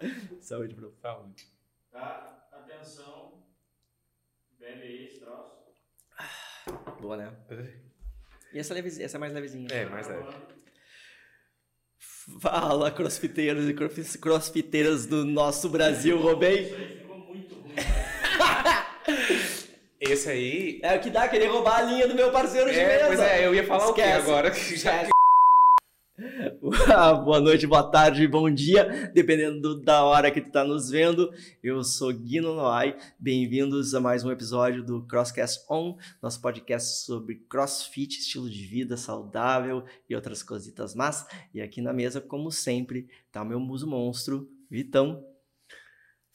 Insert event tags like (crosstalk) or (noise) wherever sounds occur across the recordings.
(laughs) Saúde, bro. Saúde. Tá? Atenção. Bebe aí esse troço. Boa, né? E essa, levezinha, essa é mais levezinha. É, mais leve. Fala, crossfiteiros e cross- crossfiteiras do nosso Brasil, roubei. Isso aí ficou muito ruim. Esse aí. É o que dá querer roubar a linha do meu parceiro de É, mesa. pois é, eu ia falar o quê Esquece. agora? (laughs) que já- Esquece. (laughs) boa noite, boa tarde, bom dia, dependendo do- da hora que tu tá nos vendo. Eu sou Guino Noai, bem-vindos a mais um episódio do Crosscast On, nosso podcast sobre crossfit, estilo de vida saudável e outras cositas más. E aqui na mesa, como sempre, tá o meu muso monstro, Vitão.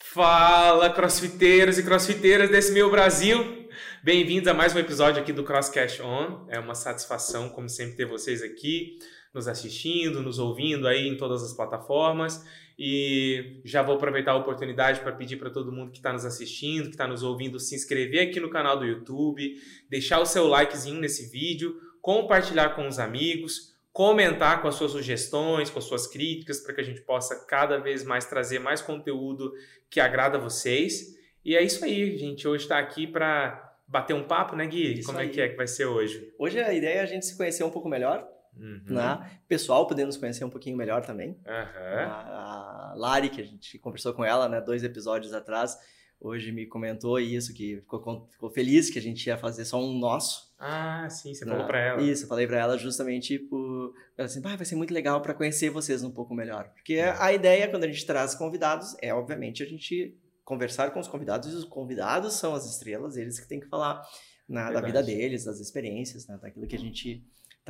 Fala, crossfiteiros e crossfiteiras desse meu Brasil! Bem-vindos a mais um episódio aqui do Crosscast On. É uma satisfação, como sempre, ter vocês aqui, nos assistindo, nos ouvindo aí em todas as plataformas. E já vou aproveitar a oportunidade para pedir para todo mundo que está nos assistindo, que está nos ouvindo, se inscrever aqui no canal do YouTube, deixar o seu likezinho nesse vídeo, compartilhar com os amigos, comentar com as suas sugestões, com as suas críticas, para que a gente possa cada vez mais trazer mais conteúdo que agrada a vocês. E é isso aí, gente. Hoje está aqui para bater um papo, né, Gui? Isso Como é aí. que é que vai ser hoje? Hoje a ideia é a gente se conhecer um pouco melhor, Uhum. né? Pessoal poder nos conhecer um pouquinho melhor também. Aham. A, a Lari, que a gente conversou com ela, né, dois episódios atrás, hoje me comentou isso, que ficou, ficou feliz que a gente ia fazer só um nosso. Ah, sim, você né? falou para ela. Isso, eu falei pra ela justamente por. ela Assim, "Ah, vai ser muito legal para conhecer vocês um pouco melhor. Porque a ideia, quando a gente traz convidados, é obviamente a gente conversar com os convidados, e os convidados são as estrelas, eles que têm que falar né, da vida deles, das experiências, né, daquilo que a gente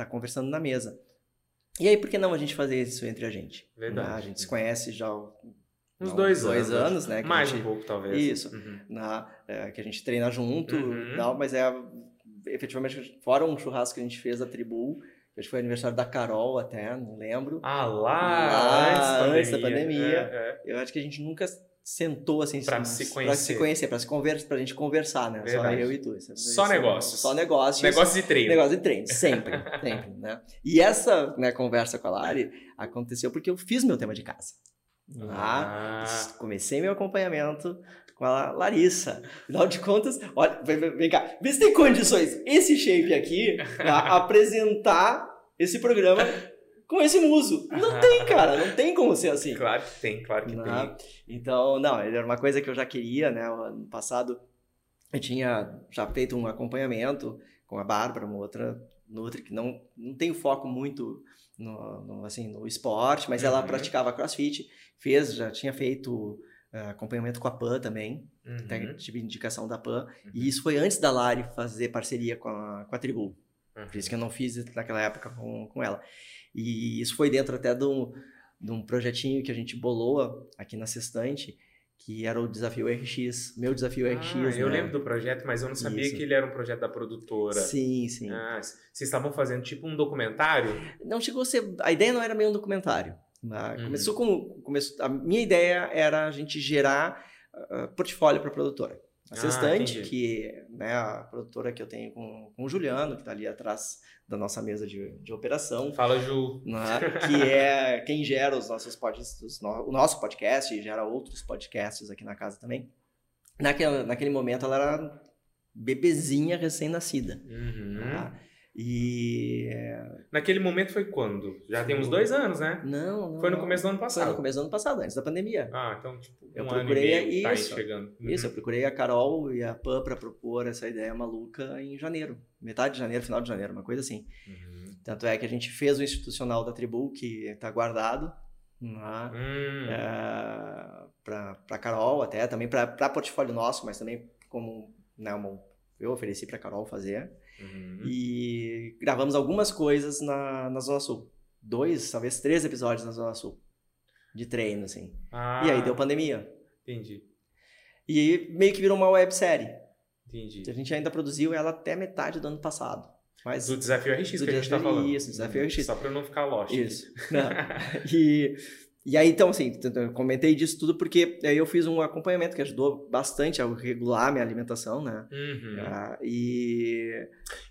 tá conversando na mesa. E aí, por que não a gente fazer isso entre a gente? Verdade. Né? A gente se conhece já há Uns dois, dois anos. anos, né? Mais gente- um pouco, talvez. Isso. Uhum. na- é, que a gente treina junto Uhum. e tal, mas é efetivamente fora um churrasco que a gente fez da tribu, acho que foi aniversário da Carol até, não lembro. Ah, lá, Lá, antes, antes da pandemia. É, é. Eu acho que a gente nunca sentou assim Pra assim, se conhecer. se conhecer, pra se conversa, pra gente conversar, né? Verdade. Só eu e tu. Isso- Só isso- negócios. Só negócios. Negócio de treino. Negócio de treino, sempre, (laughs) sempre, né? E essa né, conversa com a Lari aconteceu porque eu fiz meu tema de casa. Ah, Ah, Comecei meu acompanhamento com a Larissa. Afinal de contas, olha, vem, vem- cá, vê se tem condições esse shape aqui a (laughs) apresentar esse programa com esse muso. Não tem, cara, não tem como ser assim. claro que tem, claro que Né? tem. Então, não, era uma coisa que eu já queria, né? O Ano passado eu tinha já feito um acompanhamento com a Bárbara, uma outra Nutri, que não, não tem foco muito no, no, assim, no esporte, mas ela Uhum. praticava crossfit, fez, já tinha feito eh, acompanhamento com a PAN também, Uhum. até tive indicação da PAN, Uhum. e isso foi antes da Lari fazer parceria com a, com a Tribu. Uhum. Por isso que eu não fiz naquela época com, com ela. E isso foi dentro até de um, de um projetinho que a gente bolou aqui na Sextante, que era o Desafio RX. Meu Desafio RX, Ah, eu né? lembro do projeto, mas eu não sabia Isso. que ele era um projeto da produtora. Sim, sim. Ah, vocês estavam fazendo tipo um documentário? Não chegou a ser... A ideia não era meio um documentário. né? Uhum. Começou com... Começou, a minha ideia era a gente gerar ah, portfólio para a produtora. A Ah, Sextante, que né, a produtora que eu tenho com, com o Juliano, que está ali atrás da nossa mesa de, de operação. Fala, Ju. né, (laughs) que é quem gera os nossos podcasts, o nosso podcast e gera outros podcasts aqui na casa também. Naquele, naquele momento ela era bebezinha recém-nascida. Uhum. tá? E Naquele momento foi quando? Já tem uns dois anos, né? não, não Foi no começo do ano Foi passado. no começo do ano passado, antes da pandemia. Ah, então tipo, um Eu ano e procurei meio tá aí isso. chegando. Uhum. Isso, eu procurei a Carol e a Pan para propor essa ideia maluca em janeiro, metade de janeiro, final de janeiro, uma coisa assim. Uhum. Tanto é que a gente fez o institucional da Tribu, que está guardado. né? Hum. É, para Carol até, também para portfólio nosso, mas também como né, uma- eu ofereci para Carol fazer. Uhum. E gravamos algumas coisas na, na Zona Sul. Dois, talvez três episódios na Zona Sul. De treino, assim. Ah, E aí deu pandemia. Entendi, E meio que virou uma websérie. entendi. A gente ainda produziu ela até metade do ano passado. Mas Do desafio RX Do que a gente tá falando. isso, desafio RX. Só pra eu não ficar lost. aqui. Isso. (laughs) Não. E, e aí, então, assim, comentei disso tudo porque aí eu fiz um acompanhamento que ajudou bastante a regular minha alimentação, né? Uhum. Ah, e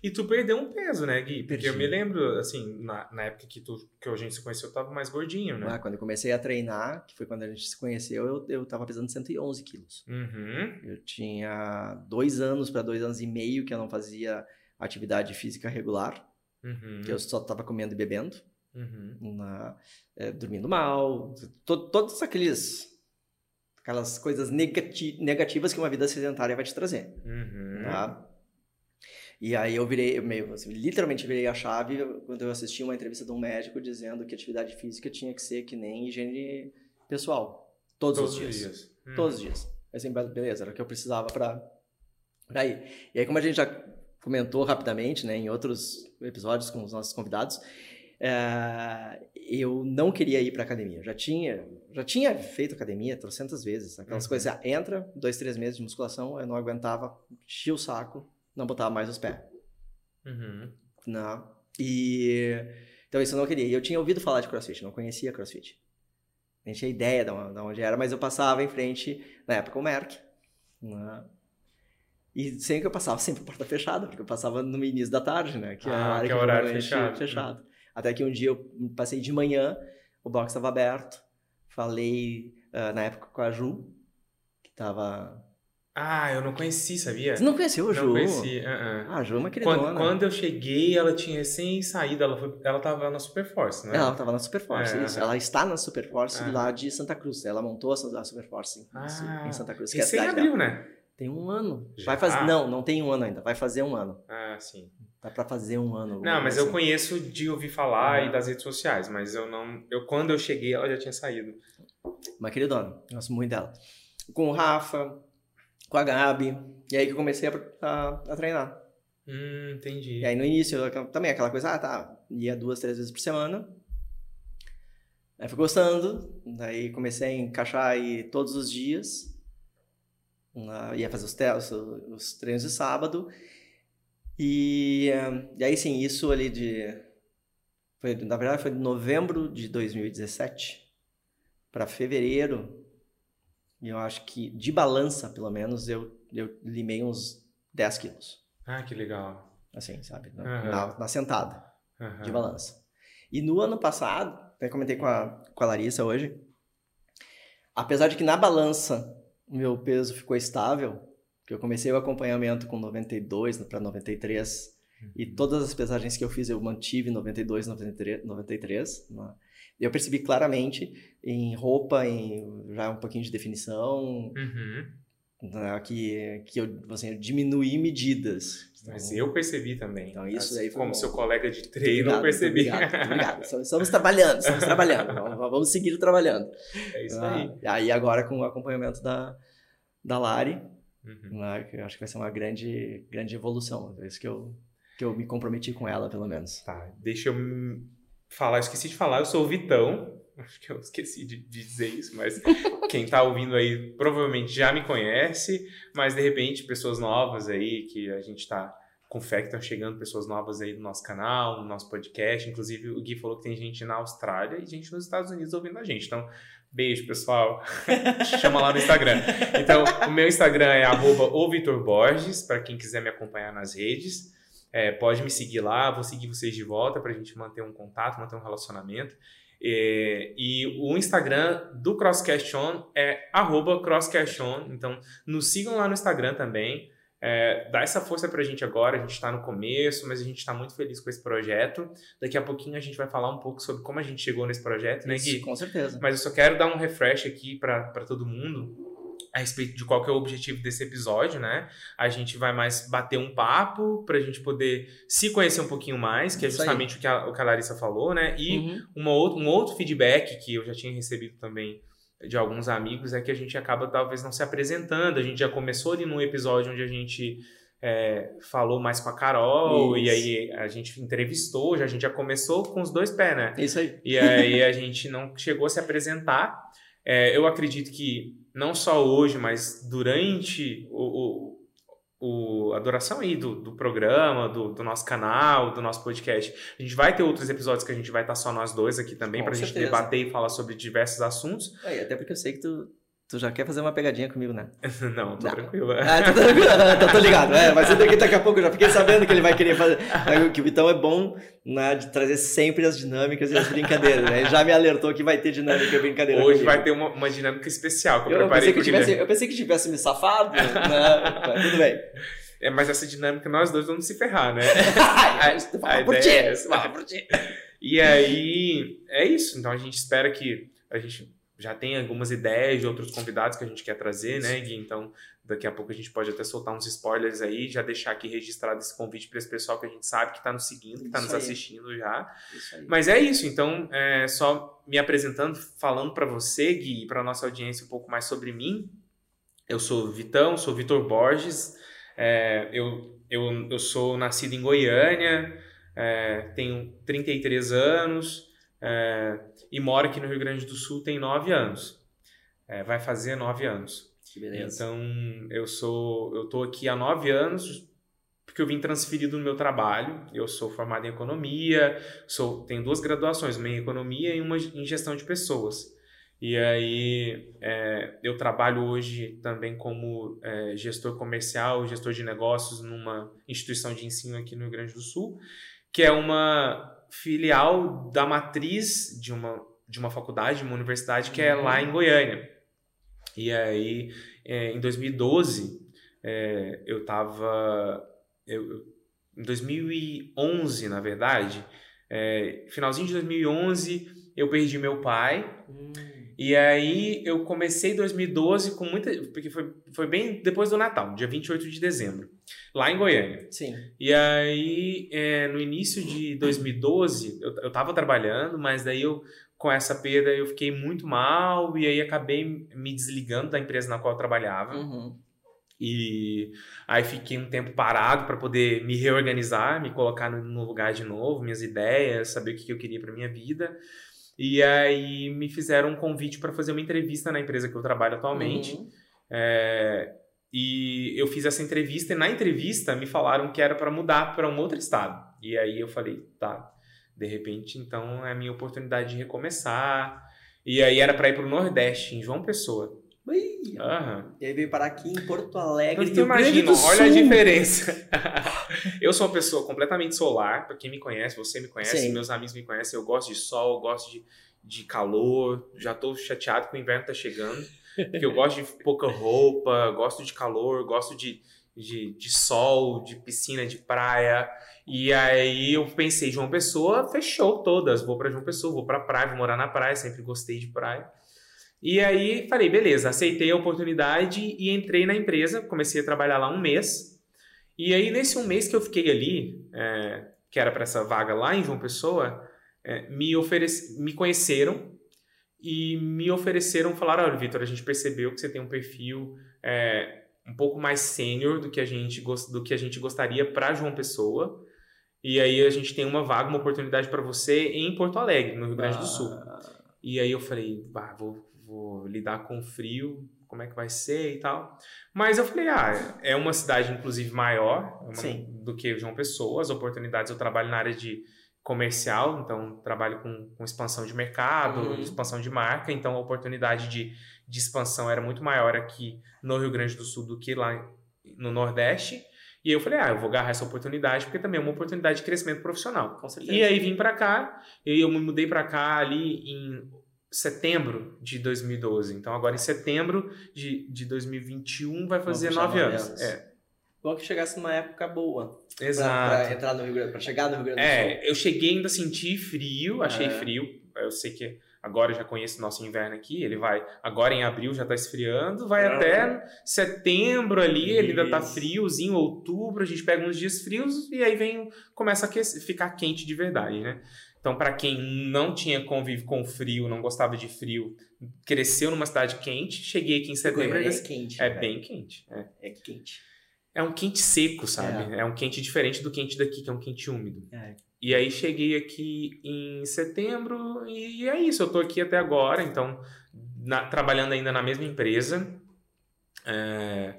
E tu perdeu um peso, né, Gui? Porque Perdi. eu me lembro, assim, na, na época que, tu, que a gente se conheceu, eu tava mais gordinho, né? ah, quando eu comecei a treinar, que foi quando a gente se conheceu, eu, eu tava pesando 111 quilos. Uhum. Eu tinha dois anos para dois anos e meio que eu não fazia atividade física regular, Uhum. que eu só tava comendo e bebendo. Uhum. na- é, dormindo mal, to- todos aqueles aquelas coisas negati- negativas que uma vida sedentária vai te trazer, Uhum. tá? E aí eu virei, eu meio, assim, literalmente virei a chave quando eu assisti uma entrevista de um médico dizendo que atividade física tinha que ser que nem higiene pessoal, todos, os dias, Uhum. todos os dias. Assim, beleza, era o que eu precisava para para ir. E aí como a gente já comentou rapidamente, né, em outros episódios com os nossos convidados, é, eu não queria ir para academia. Já tinha, já tinha feito academia trocentas vezes. Aquelas Uhum. coisas, ah, entra, dois, três meses de musculação, eu não aguentava, enchia o saco, não botava mais os pés. Uhum. Não. E então isso eu não queria. E eu tinha ouvido falar de CrossFit, não conhecia CrossFit. Nem tinha ideia de onde, de onde era, mas eu passava em frente, na época, o Merck. Né? E sempre que eu passava, sempre porta fechada, porque eu passava no início da tarde, né? Que é Ah, a hora que é que horário fechado. fechado. Até que um dia eu passei de manhã, o box estava aberto, falei ah, na época com a Ju, que tava... Ah, eu não conheci, sabia? Você não conheceu a Ju? Não conheci. uh-uh. Ah, a Ju é uma queridona. Quando, quando eu cheguei, ela tinha recém saído, ela, foi, ela tava na Superforce, né? Ela estava na Superforce, É, isso. Ela está na Superforce Aham. lá de Santa Cruz. Ela montou a Superforce em, Ah, em Santa Cruz, que é a cidade abriu, dela. né? Tem um ano. Já? Vai fazer, não, não tem um ano ainda. Vai fazer um ano. Ah, sim. Tá pra fazer um ano. Não, mas coisa eu assim. conheço de ouvir falar Aham. e das redes sociais, mas eu não. Eu, quando eu cheguei, ela já tinha saído. Uma queridona. Gosto muito dela. Com o Rafa, com a Gabi. E aí que eu comecei a, a, a treinar. Hum, entendi. E aí no início, eu, também aquela coisa, ah, tá, ia duas, três vezes por semana. Aí fui gostando, daí comecei a encaixar aí todos os dias. Na- ia fazer os, os, os treinos de sábado. E, e aí sim, isso ali de. Foi, na verdade, foi de novembro de 2017 para fevereiro. E eu acho que de balança, pelo menos, eu, eu limei uns 10 quilos. Ah, que legal. Assim, sabe? Na, Aham. na- na sentada Aham. de balança. E no ano passado, até comentei com a, com a Larissa hoje, apesar de que na balança o meu peso ficou estável, que eu comecei o acompanhamento com 92 para 93, e todas as pesagens que eu fiz eu mantive 92, 93, 93 né? E eu percebi claramente em roupa, em já um pouquinho de definição, Uhum. né, que, que eu, assim, eu diminuí medidas. Mas eu percebi também. Então, isso aí Como bom. seu colega de treino, obrigado, eu percebi. Obrigado, obrigado. Estamos- Estamos trabalhando, estamos trabalhando. Vamos, seguir trabalhando. é isso Ah, aí. e aí agora com o acompanhamento da, da Lari, Uhum. eu acho que vai ser uma grande, grande evolução. É isso que eu, que eu me comprometi com ela, pelo menos. Tá, deixa eu falar, eu esqueci de falar, eu sou o Vitão. (laughs) Acho que eu esqueci de, de dizer isso, mas (laughs) quem tá ouvindo aí provavelmente já me conhece, mas de repente pessoas novas aí que a gente tá com fé que estão chegando pessoas novas aí no nosso canal, no nosso podcast. Inclusive o Gui falou que tem gente na Austrália e gente nos Estados Unidos ouvindo a gente. Então, beijo, pessoal. (laughs) Chama lá no Instagram. Então, o meu Instagram é arroba o Vitor Borges, para quem quiser me acompanhar nas redes. É, pode me seguir lá, vou seguir vocês de volta para a gente manter um contato, manter um relacionamento. É, e o Instagram do Crosscast On é arroba então nos sigam lá no Instagram também. É, dá essa força pra gente agora, a gente está no começo, mas a gente está muito feliz com esse projeto. Daqui a pouquinho a gente vai falar um pouco sobre como a gente chegou nesse projeto, né, Gui? Isso, com certeza. Mas eu só quero dar um refresh aqui para todo mundo a respeito de qual que é o objetivo desse episódio, né? A gente vai mais bater um papo para a gente poder se conhecer um pouquinho mais, que é Isso justamente o que, a, o que a Larissa falou, né? E Uhum. uma outra, um outro feedback que eu já tinha recebido também de alguns amigos é que a gente acaba talvez não se apresentando. A gente já começou ali num episódio onde a gente é, falou mais com a Carol e Isso. aí a gente entrevistou, já, a gente já começou com os dois pés, né? Isso aí. E aí a gente não chegou a se apresentar. É, eu acredito que não só hoje, mas durante o, o, o, a duração aí do, do programa, do, do, nosso canal, do nosso podcast. A gente vai ter outros episódios que a gente vai estar só nós dois aqui também, para a gente debater e falar sobre diversos assuntos. É, até porque eu sei que tu, Tu já quer fazer uma pegadinha comigo, né? (laughs) Não, tô não. tranquilo. Ah, tô tranquilo. (laughs) tô, tô ligado. É, mas daqui, daqui a pouco eu já fiquei sabendo que ele vai querer fazer. Que o Vitão é bom né, de trazer sempre as dinâmicas e as brincadeiras. Né? Ele já me alertou que vai ter dinâmica e brincadeira. Hoje comigo. vai ter uma, uma dinâmica especial que eu, eu preparei pensei que tivesse, Eu pensei que tivesse me safado, né? (laughs) mas tudo bem. É, mas essa dinâmica nós dois vamos se ferrar, né? a, a por ti. É por ti. E aí, é isso. Então a gente espera que a gente já tem algumas ideias de outros convidados que a gente quer trazer, né, Gui? Então, daqui a pouco a gente pode até soltar uns spoilers aí, já deixar aqui registrado esse convite para esse pessoal que a gente sabe que está nos seguindo, que está nos assistindo já. Mas é isso, então, é, só me apresentando, falando para você, Gui, e para nossa audiência um pouco mais sobre mim. Eu sou Vitão, sou Vitor Borges, é, eu, eu, eu sou nascido em Goiânia, é, tenho 33 anos, é, e mora aqui no Rio Grande do Sul tem nove anos. É, vai fazer nove anos. Que beleza. Então, eu sou, eu tô aqui há nove anos porque eu vim transferido no meu trabalho. Eu sou formado em economia, sou, tenho duas graduações, uma em economia e uma em gestão de pessoas. E aí, é, eu trabalho hoje também como é, gestor comercial, gestor de negócios numa instituição de ensino aqui no Rio Grande do Sul, que é uma filial da matriz de uma, de uma faculdade, de uma universidade que é lá em uhum. Goiânia. E aí, é, em 2012, é, eu estava. Eu, em 2011, na verdade, é, finalzinho de 2011, eu perdi meu pai. Hum. E aí eu comecei 2012 com muita. Porque foi, foi bem depois do Natal, dia 28 de dezembro, lá em Goiânia. Sim. E aí, é, no início de 2012, eu, eu tava trabalhando, mas daí eu, com essa perda, eu fiquei muito mal e aí acabei me desligando da empresa na qual eu trabalhava. Uhum. E aí fiquei um tempo parado para poder me reorganizar, me colocar no, lugar de novo, minhas ideias, saber o que eu queria para minha vida. E aí me fizeram um convite para fazer uma entrevista na empresa que eu trabalho atualmente. Uhum. É, e eu fiz essa entrevista e na entrevista me falaram que era para mudar para um outro estado. E aí eu falei, tá, de repente então é a minha oportunidade de recomeçar. E aí era para ir para o Nordeste, em João Pessoa. Uhum. E aí veio parar aqui em Porto Alegre. Então, imagina, olha a diferença. (laughs) eu sou uma pessoa completamente solar, para quem me conhece, você me conhece, Sim. meus amigos me conhecem, eu gosto de sol, eu gosto de, de calor, já tô chateado que o inverno tá chegando, porque eu gosto de pouca roupa, gosto de calor, gosto de, de, de sol, de piscina, de praia. E aí eu pensei, João Pessoa, fechou todas, vou para João Pessoa, vou pra praia, vou morar na praia, sempre gostei de praia. E aí falei, beleza, aceitei a oportunidade e entrei na empresa, comecei a trabalhar lá um mês. E aí nesse um mês que eu fiquei ali, é, que era para essa vaga lá em João Pessoa, é, me, oferece, me conheceram e me ofereceram, falaram, olha Vitor, a gente percebeu que você tem um perfil é, um pouco mais sênior do que a gente do que a gente gostaria para João Pessoa. E aí a gente tem uma vaga, uma oportunidade para você em Porto Alegre, no Rio Grande do Sul. Ah. E aí eu falei, bah, vou vou lidar com frio, como é que vai ser e tal. Mas eu falei, ah, é uma cidade inclusive maior uma, do que João Pessoa, as oportunidades eu trabalho na área de comercial, então trabalho com, com expansão de mercado, uhum. expansão de marca, então a oportunidade de, de expansão era muito maior aqui no Rio Grande do Sul do que lá no Nordeste. E eu falei, ah, eu vou agarrar essa oportunidade, porque também é uma oportunidade de crescimento profissional. Com certeza. E aí vim para cá, e eu me mudei para cá ali em setembro de 2012. Então, agora em setembro de, de 2021 vai fazer nove anos. anos. É. Bom que chegasse numa época boa. Exato. Pra, pra entrar no Rio Grande, pra chegar no Rio Grande do é, Sul. É, eu cheguei ainda senti frio, achei é. frio. Eu sei que agora eu já conheço o nosso inverno aqui, ele vai, agora em abril já tá esfriando, vai é. até setembro ali, Isso. ele ainda tá friozinho, outubro, a gente pega uns dias frios e aí vem, começa a ficar quente de verdade, né? Então, para quem não tinha convívio com frio, não gostava de frio, cresceu numa cidade quente, cheguei aqui em setembro. É, é quente. É bem quente. É. é quente. É um quente seco, sabe? É. é. um quente diferente do quente daqui, que é um quente úmido. É. E aí cheguei aqui em setembro e é isso. Eu tô aqui até agora, então, na, trabalhando ainda na mesma empresa. É,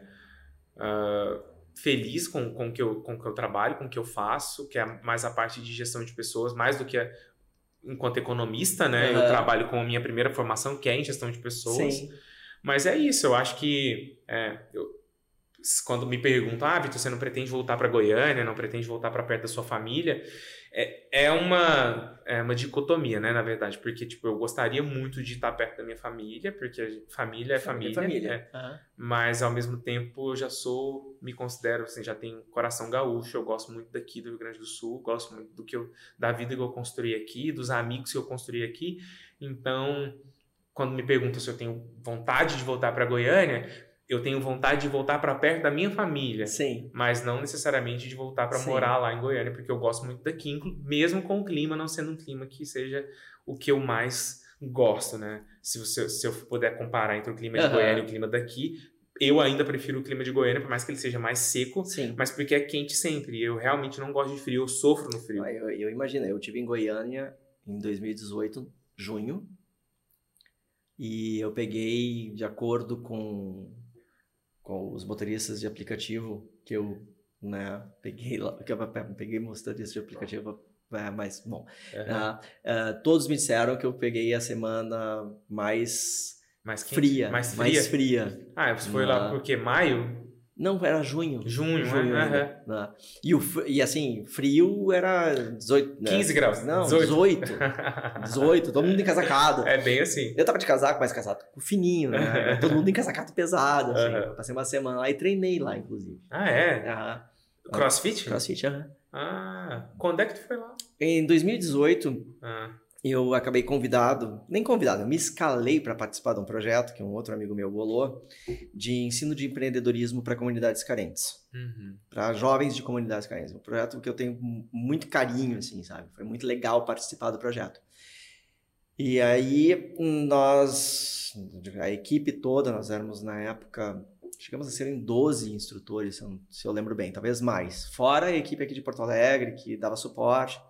uh, feliz com, com, que eu, com que eu trabalho, com o que eu faço, que é mais a parte de gestão de pessoas, mais do que a, enquanto economista, né? Eu Aham. trabalho com a minha primeira formação, que é em gestão de pessoas. Sim. Mas é isso, eu acho que é, eu- quando me perguntam, ah, Vitor, você não pretende voltar para Goiânia, não pretende voltar para perto da sua família, é, é, uma, é uma dicotomia, né, na verdade, porque tipo, eu gostaria muito de estar perto da minha família, porque a família é família, família. Aham. mas ao mesmo tempo eu já sou, me considero, assim, já tenho coração gaúcho, eu gosto muito daqui do Rio Grande do Sul, gosto muito do que eu, da vida que eu construí aqui, dos amigos que eu construí aqui, então quando me perguntam se eu tenho vontade de voltar para Goiânia, eu tenho vontade de voltar para perto da minha família, Sim. mas não necessariamente de voltar para morar lá em Goiânia, porque eu gosto muito daqui, mesmo com o clima não sendo um clima que seja o que eu mais gosto, né? Se, você, se eu puder comparar entre o clima de Aham. Goiânia e o clima daqui, eu ainda prefiro o clima de Goiânia, por mais que ele seja mais seco, Sim. mas porque é quente sempre. e Eu realmente não gosto de frio, eu sofro no frio. Eu, eu imagino, eu tive em Goiânia em 2018, junho, e eu peguei de acordo com, com os motoristas de aplicativo que eu, né, peguei lá, que eu peguei motoristas de aplicativo, é, mas, bom, Aham. ah, ah, todos me disseram que eu peguei a semana mais mais quente, fria, mais fria. mais fria. Ah, você foi lá Ah. por quê? Maio? Não, era junho. Junho, junho né? ainda, né? E, o, e assim, frio era 18, né? 15 graus. Não, 18. 18. 18, todo mundo encasacado. é bem assim. Eu tava de casaco, mas casaco fininho, né? todo mundo encasacado pesado, assim. Eu passei uma semana lá e treinei lá, inclusive. Ah, é? Aham. Crossfit? Crossfit, aham. Ah, quando é que tu foi lá? Em 2018, Ah, eu acabei convidado, nem convidado, eu me escalei para participar de um projeto que um outro amigo meu bolou, de ensino de empreendedorismo para comunidades carentes. uhum. para jovens de comunidades carentes. Um projeto que eu tenho mu- muito carinho, assim, sabe? Foi muito legal participar do projeto. E aí, nós, a equipe toda, nós éramos na época, chegamos a ser em 12 instrutores, se eu, se eu lembro bem, talvez mais. Fora a equipe aqui de Porto Alegre, que dava suporte,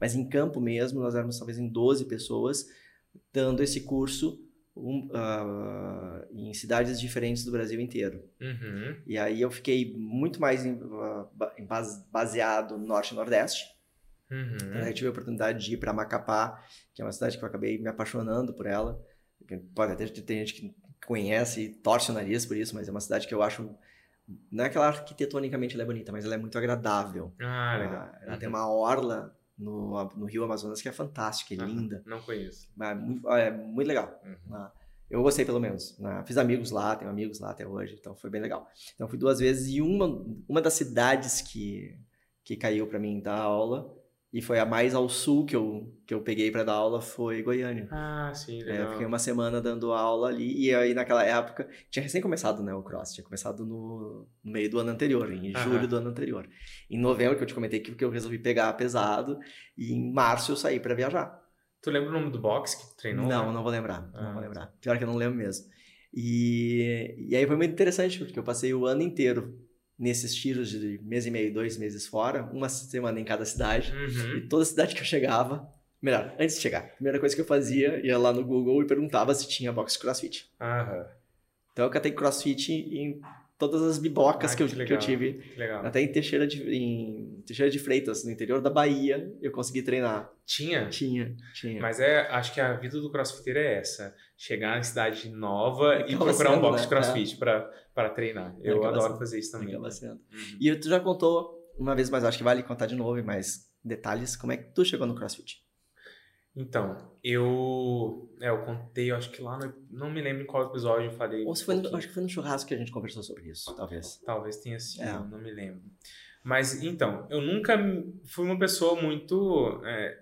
mas em campo mesmo, nós éramos talvez em 12 pessoas, dando esse curso um, ah, em cidades diferentes do Brasil inteiro. Uhum. E aí eu fiquei muito mais em, base- baseado no norte e nordeste. Uhum. Aí eu tive a oportunidade de ir para Macapá, que é uma cidade que eu acabei me apaixonando por ela. Pode até ter gente que conhece e torce o nariz por isso, mas é uma cidade que eu acho. Não é que ela arquitetonicamente ela é bonita, mas ela é muito agradável. Ah, legal. ela ela Uhum. tem uma orla no, no Rio Amazonas que é fantástica, é Ah, linda. Não conheço. É muito, é muito legal. Uhum. Ah, Eu gostei, pelo menos. né? Fiz amigos lá, tenho amigos lá até hoje, então foi bem legal. Então fui duas vezes e uma, uma das cidades que, que caiu para mim dar aula, e foi a mais ao sul que eu, que eu peguei para dar aula, foi Goiânia. Ah, sim, É, legal. eu fiquei uma semana dando aula ali, e aí naquela época, tinha recém começado né, o cross, tinha começado no, no meio do ano anterior, em Aham. julho do ano anterior. Em novembro, que eu te comentei que que eu resolvi pegar pesado, e em março eu saí para viajar. Tu lembra o nome do box que tu treinou? Não, né? não vou lembrar. Ah. Não vou lembrar. Pior que eu não lembro mesmo. E, e aí foi muito interessante, porque eu passei o ano inteiro nesses tiros de mês e meio, dois meses fora, uma semana em cada cidade. Uhum. E toda cidade que eu chegava, melhor, antes de chegar, a primeira coisa que eu fazia, ia lá no Google e perguntava se tinha box crossfit. Aham. Então eu catei crossfit em todas as bibocas Ah, que, eu, que que eu tive. Que. Até em Teixeira, de, em Teixeira de Freitas, no interior da Bahia, eu consegui treinar. Tinha? Tinha, tinha. Mas é, acho que a vida do crossfiteiro é essa. Chegar em cidade nova e Acaba procurar um sendo, box né? de crossfit pra, pra treinar. Eu Acaba adoro sendo. fazer isso também. Acaba sendo. Uhum. E tu já contou uma vez, mas acho que vale contar de novo, e mais detalhes. Como é que tu chegou no CrossFit? Então, eu. É, eu contei, eu acho que lá no. Não me lembro em qual episódio eu falei. Ou se foi no, acho que foi no churrasco que a gente conversou sobre isso, talvez. Talvez tenha sido, É. não me lembro. Mas então, eu nunca fui uma pessoa muito é,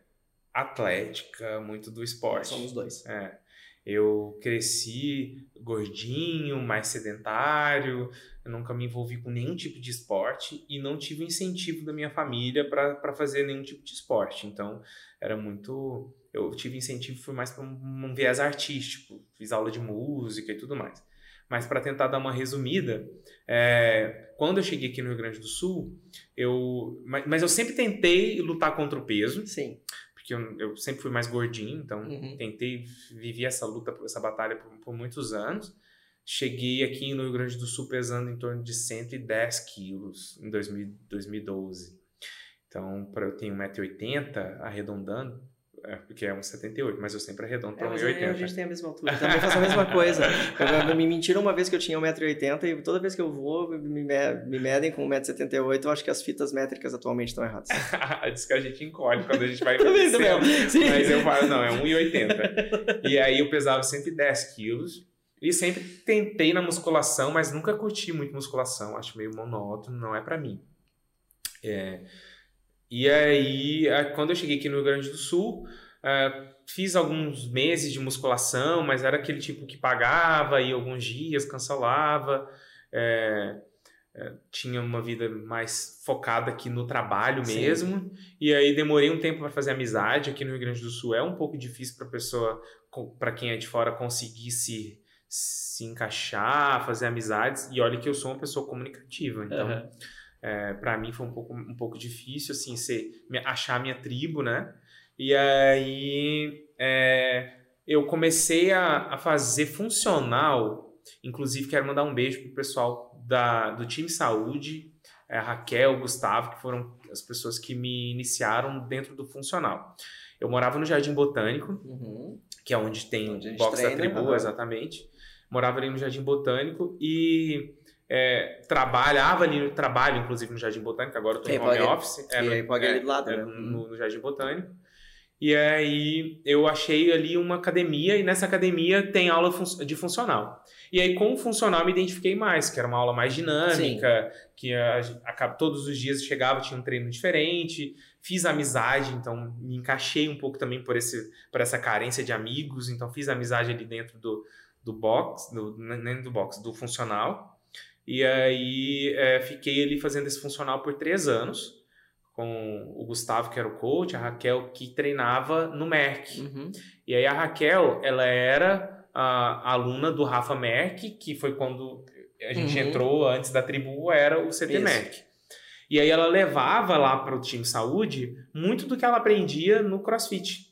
atlética, muito do esporte. Somos dois. É. Eu cresci gordinho, mais sedentário, eu nunca me envolvi com nenhum tipo de esporte e não tive incentivo da minha família para fazer nenhum tipo de esporte. Então, era muito. Eu tive incentivo, fui mais para um, um viés artístico, fiz aula de música e tudo mais. Mas para tentar dar uma resumida, é, quando eu cheguei aqui no Rio Grande do Sul, eu. Mas, mas eu sempre tentei lutar contra o peso, Sim. porque eu, eu sempre fui mais gordinho, então Uhum. tentei vivi essa luta, essa batalha por, por muitos anos. cheguei aqui no Rio Grande do Sul pesando em torno de 110 quilos em 2000, 2012. Então, para eu ter 1,80m, arredondando, é, porque é 1,78, mas eu sempre arredondo para É, mas 1,80. a gente tem a mesma altura. Eu (laughs) também faço a mesma coisa. Eu- me mentiram uma vez que eu tinha 1,80m e toda vez que eu vou, me, me, me medem com 1,78m. Eu acho que as fitas métricas atualmente estão erradas. (laughs) Diz que a gente encolhe quando a gente vai (laughs) Também. Sim. Mas eu falo, não, é 1,80. e aí eu pesava 110 quilos. E sempre tentei na musculação, mas nunca curti muito musculação. Acho meio monótono, não é pra mim. É, E aí, a- quando eu cheguei aqui no Rio Grande do Sul, ah, fiz alguns meses de musculação, mas era aquele tipo que pagava e alguns dias cancelava. É, é, tinha uma vida mais focada aqui no trabalho Sim. mesmo. E aí demorei um tempo para fazer amizade aqui no Rio Grande do Sul. É um pouco difícil para pessoa, para quem é de fora conseguir se se encaixar, fazer amizades. E olha que eu sou uma pessoa comunicativa, então Aham. É, para mim foi um pouco, um pouco difícil assim ser achar a minha tribo, né? E aí é, eu comecei a, a fazer funcional. Inclusive quero mandar um beijo pro pessoal da, do time saúde, é, Raquel, Gustavo, que foram as pessoas que me iniciaram dentro do funcional. Eu morava no Jardim Botânico, Uhum. que é onde tem o box da tribo, exatamente. Morava ali no Jardim Botânico e é, trabalhava ali, trabalho inclusive no Jardim Botânico, agora eu tô em aí home office. e aí pode ali do lado, é, né? no, no Jardim Botânico. E aí eu achei ali uma academia e nessa academia tem aula de funcional. E aí com o funcional eu me identifiquei mais, que era uma aula mais dinâmica, que a, a, todos os dias eu chegava, tinha um treino diferente, fiz amizade, então me encaixei um pouco também por, esse, por essa carência de amigos, então fiz amizade ali dentro do, do box, do, nem do box, do funcional. E aí é, fiquei ali fazendo esse funcional por três anos, com o Gustavo, que era o coach, a Raquel, que treinava no MERC. Uhum. E aí a Raquel, ela era a aluna do Rafa Merck, que foi quando a gente Uhum. entrou antes da tribu, era o CT Isso. Merck. E aí ela levava lá para o time saúde muito do que ela aprendia no CrossFit.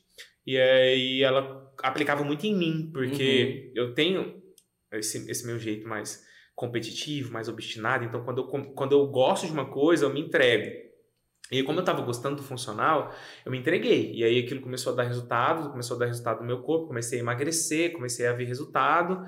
E aí ela aplicava muito em mim, porque Uhum. eu tenho esse, esse meu jeito mais competitivo, mais obstinado. Então, quando eu, quando eu gosto de uma coisa, eu me entrego. E aí, como eu estava gostando do funcional, eu me entreguei. E aí aquilo começou a dar resultado, começou a dar resultado no meu corpo, comecei a emagrecer, comecei a ver resultado.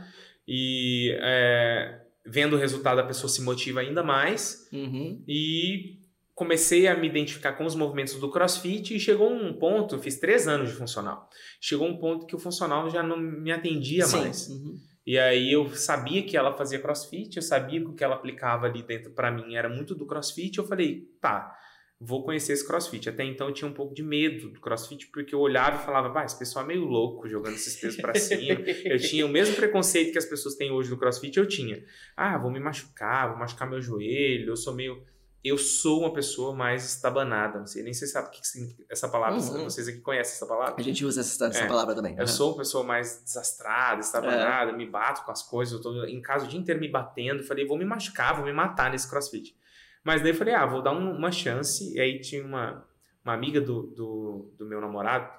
E é, vendo o resultado, a pessoa se motiva ainda mais. Uhum. E comecei a me identificar com os movimentos do CrossFit e chegou um ponto, fiz três anos de funcional. Chegou um ponto que o funcional já não me atendia Sim. mais. Uhum. E aí eu sabia que ela fazia crossfit, eu sabia que o que ela aplicava ali dentro pra mim era muito do crossfit. Eu falei, tá, vou conhecer esse crossfit. Até então eu tinha um pouco de medo do crossfit, porque eu olhava e falava, pá, esse pessoal é meio louco jogando esses pesos pra cima. (laughs) eu tinha o mesmo preconceito que as pessoas têm hoje do crossfit, eu tinha. Ah, vou me machucar, vou machucar meu joelho, eu sou meio. Eu sou uma pessoa mais estabanada. Não sei nem se você sabe o que significa essa palavra. Uhum. Vocês aqui conhecem essa palavra? A gente usa essa, essa É. palavra também. Eu Aham. sou uma pessoa mais desastrada, estabanada, me bato com as coisas, eu tô em casa o dia inteiro me batendo. Falei, vou me machucar, vou me matar nesse crossfit. Mas daí eu falei, ah, vou dar um- uma chance. E aí tinha uma, uma amiga do, do, do meu namorado,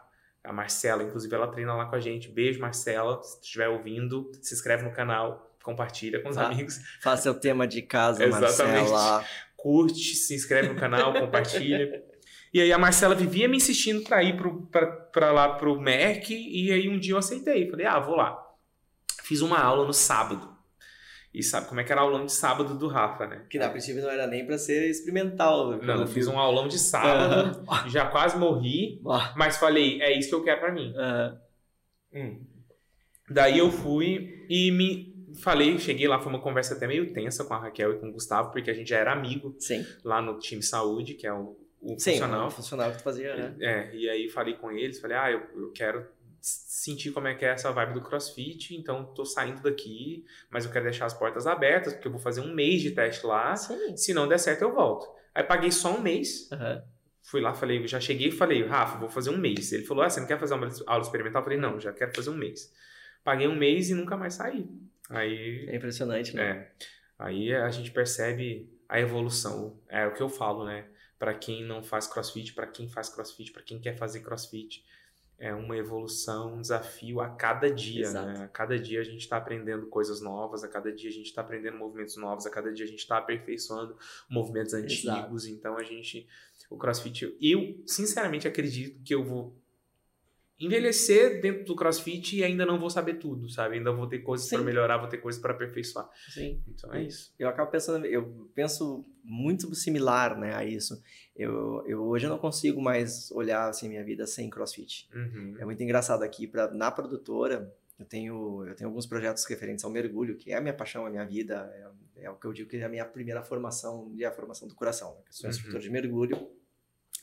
a Marcela, inclusive ela treina lá com a gente. Beijo, Marcela. Se estiver ouvindo, se inscreve no canal, compartilha com os amigos, Faça o tema de casa, (laughs) Exatamente. Marcela. Curte, se inscreve no canal, compartilha. E aí a Marcela vivia me insistindo pra ir pro, pra, pra lá pro MEC, e aí um dia eu aceitei. Falei, ah, vou lá. Fiz uma aula no sábado. E sabe como é que era a aulão de sábado do Rafa, né? Que a princípio não era nem pra ser experimental. Não, eu fiz um aulão de sábado, Aham. já quase morri, mas falei, é isso que eu quero pra mim. aham. Hum. Daí eu fui e me falei, cheguei lá, foi uma conversa até meio tensa com a Raquel e com o Gustavo, porque a gente já era amigo Sim. lá no time saúde, que é o, o Sim, funcional. o funcional que tu fazia, né? É, e aí falei com eles, falei, ah, eu, eu quero sentir como é que é essa vibe do CrossFit, então tô saindo daqui, mas eu quero deixar as portas abertas, porque eu vou fazer um mês de teste lá, Sim. se não der certo eu volto. Aí paguei só um mês, Aham. fui lá, falei, já cheguei e falei, Rafa, vou fazer um mês. Ele falou, ah, você não quer fazer uma aula experimental? Eu falei, não, já quero fazer um mês. Paguei um mês e nunca mais saí. Aí É impressionante, né? é. Aí a gente percebe a evolução. É o que eu falo, né? Para quem não faz crossfit, para quem faz crossfit, para quem quer fazer crossfit. é uma evolução, um desafio a cada dia, Exato. né? A cada dia a gente está aprendendo coisas novas, a cada dia a gente está aprendendo movimentos novos, a cada dia a gente está aperfeiçoando movimentos antigos. Então a gente, o CrossFit, eu sinceramente acredito que eu vou envelhecer dentro do CrossFit e ainda não vou saber tudo, sabe? Ainda vou ter coisas para melhorar, vou ter coisas para aperfeiçoar. Sim. Então é isso. Eu acabo pensando, eu penso muito similar, né, a isso. Eu, eu hoje eu não consigo mais olhar assim minha vida sem CrossFit. Uhum. É muito engraçado aqui para na produtora. Eu tenho eu tenho alguns projetos referentes ao mergulho, que é a minha paixão, a minha vida, é, é o que eu digo que é a minha primeira formação e a formação do coração. Né? Eu sou Uhum. instrutor de mergulho.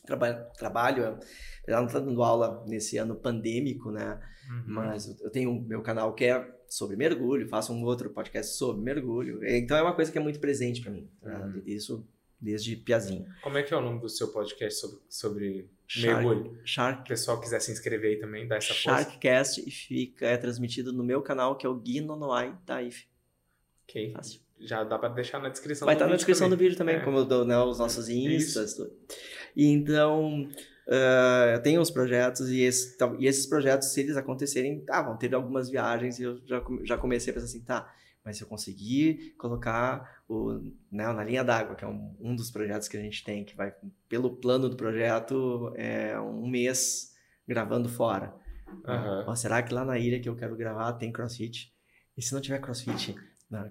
Trabalho, de não estar dando aula nesse ano pandêmico, né? Uhum. Mas eu- eu tenho meu canal que é sobre mergulho, faço um outro podcast sobre mergulho. Então é uma coisa que é muito presente para mim. tá? Uhum. Isso desde piazinho. Como é que é o nome do seu podcast sobre, sobre Shark- mergulho? Se o Shark, pessoal quiser se inscrever aí também, dá essa força. Sharkcast e fica é transmitido no meu canal que é o Gui Nonoai Taif. Ok. Fácil. Já dá pra deixar na descrição Vai estar na vídeo descrição também. do vídeo também, É. como eu dou né, os nossos instas. E então, ah, eu tenho uns projetos e, esse- tal- e esses projetos, se eles acontecerem, tá, vão ter algumas viagens e eu já, já comecei a pensar assim, tá, mas se eu conseguir colocar o, né, na linha d'água, que é um, um dos projetos que a gente tem, que vai, pelo plano do projeto, é um mês gravando fora. Aham. Ó, será que lá na ilha que eu quero gravar tem crossfit? E se não tiver crossfit,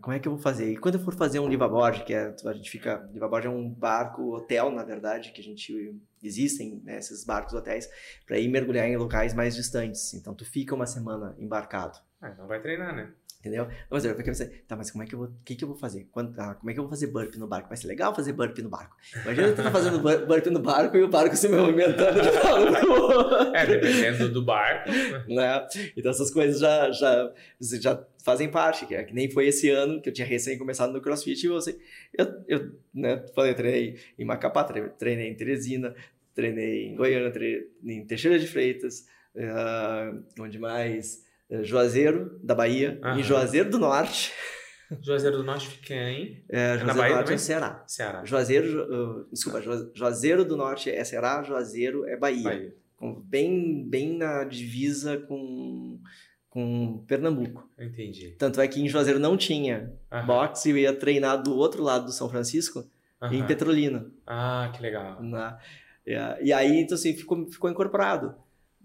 como é que eu vou fazer? E quando eu for fazer um livaboard, que é, a gente fica, livaboard é um barco hotel, na verdade, que a gente existem né, esses barcos hotéis para ir mergulhar em locais mais distantes. Então tu fica uma semana embarcado. Ah, não vai treinar, né? Entendeu? Mas eu fiquei pensando, tá, mas como é que eu vou, o que que eu vou fazer? Quando, ah, como é que eu vou fazer burp no barco? Vai ser legal fazer burp no barco. Imagina tu tá fazendo bur- burp no barco e o barco se movimentando de um É, dependendo do barco. né? Então essas coisas já, já, já fazem parte, que, é, que nem foi esse ano que eu tinha recém começado no CrossFit e você, eu, eu né, falei, eu treinei em Macapá, tre- treinei em Teresina, treinei em Goiânia, treinei em Teixeira de Freitas, ah, onde mais? Eh, Juazeiro, da Bahia, Aham. em Juazeiro do Norte, Juazeiro do Norte fica em é, na Juazeiro do Bahia Norte também? é Ceará. Ceará. Juazeiro, Ju- uh, desculpa, Ju- Juazeiro do Norte é Ceará, Juazeiro é Bahia. Bahia. Com- bem, bem na divisa com, com Pernambuco. Entendi. Tanto é que em Juazeiro não tinha Aham. boxe e eu ia treinar do outro lado do São Francisco, em. Petrolina. Ah, que legal. Na, e, a- e aí, então assim, ficou, ficou incorporado.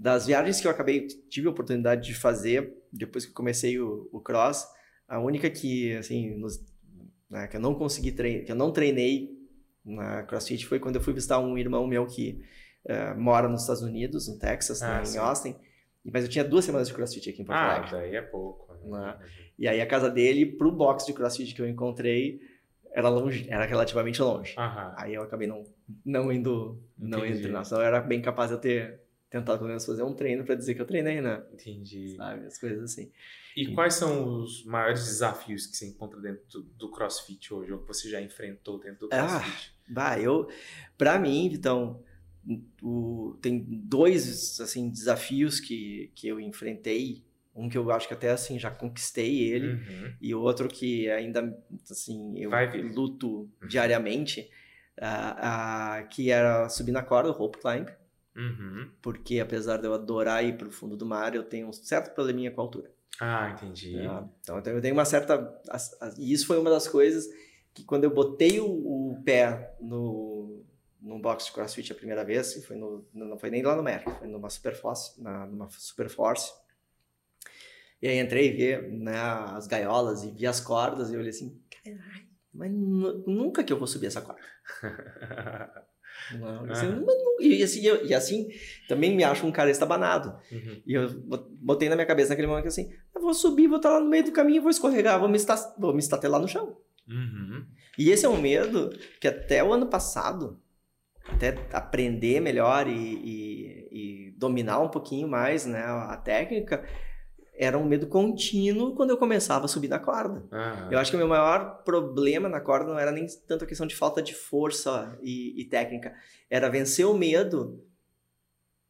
Das viagens que eu acabei, tive a oportunidade de fazer, depois que comecei o, o cross, a única que, assim, nos- né, que eu não consegui treinar, que eu não treinei na CrossFit foi quando eu fui visitar um irmão meu que eh, mora nos Estados Unidos, no Texas, Ah, né, em Austin. Mas eu tinha duas semanas de CrossFit aqui em Porto Ah, Alegre. daí é pouco. Né? E aí a casa dele, pro box de CrossFit que eu encontrei, era longe, era relativamente longe. Aham. Aí eu acabei não, não indo, não indo Entendi. treinar. Senão eu era bem capaz de eu ter tentado pelo menos fazer um treino pra dizer que eu treinei, né? Entendi. Sabe? As coisas assim. E quais são os maiores desafios que você encontra dentro do, CrossFit hoje, ou que você já enfrentou dentro do Ah, CrossFit? Bah, eu, pra mim, Vitão, o, tem dois, assim, desafios que, que eu enfrentei. Um que eu acho que até, assim, já conquistei ele. Uhum. E outro que ainda, assim, eu luto diariamente. ah, ah, que era subir na corda, o rope climb. Uhum. Porque apesar de eu adorar ir pro fundo do mar, eu tenho um certo probleminha com a altura. Ah, entendi. tá? Então eu tenho- uma certa. E isso foi uma das coisas que quando eu botei o, o pé no, no box de CrossFit a primeira vez, foi no, não foi nem lá no Merck, foi numa Superforce, na, numa Superforce. E aí entrei e vi né, as gaiolas e vi as cordas e eu olhei assim, caralho, mas nu- nunca que eu vou subir essa corda. (laughs) Não, eu Aham. mas nu- e, assim, eu- e assim, também me acho um cara estabanado. Uhum. E eu bot- botei na minha cabeça naquele momento assim, eu vou subir, vou estar lá no meio do caminho, vou escorregar, vou me, esta- vou me estatelar no chão. Uhum. E esse é um medo que até o ano passado, até aprender melhor e, e- e dominar um pouquinho mais né, a técnica, era um medo contínuo quando eu começava a subir na corda. Aham. Eu acho que o meu maior problema na corda não era nem tanto a questão de falta de força e, e técnica, era vencer o medo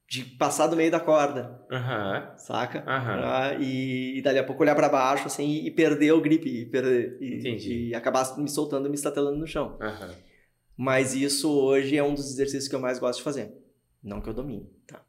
de passar do meio da corda, Aham. saca? Aham. Ah, e, e dali a pouco olhar para baixo assim e, e perder o grip e, perder, e, e acabar me soltando e me estatelando no chão. Aham. Mas isso hoje é um dos exercícios que eu mais gosto de fazer. Não que eu domine, tá?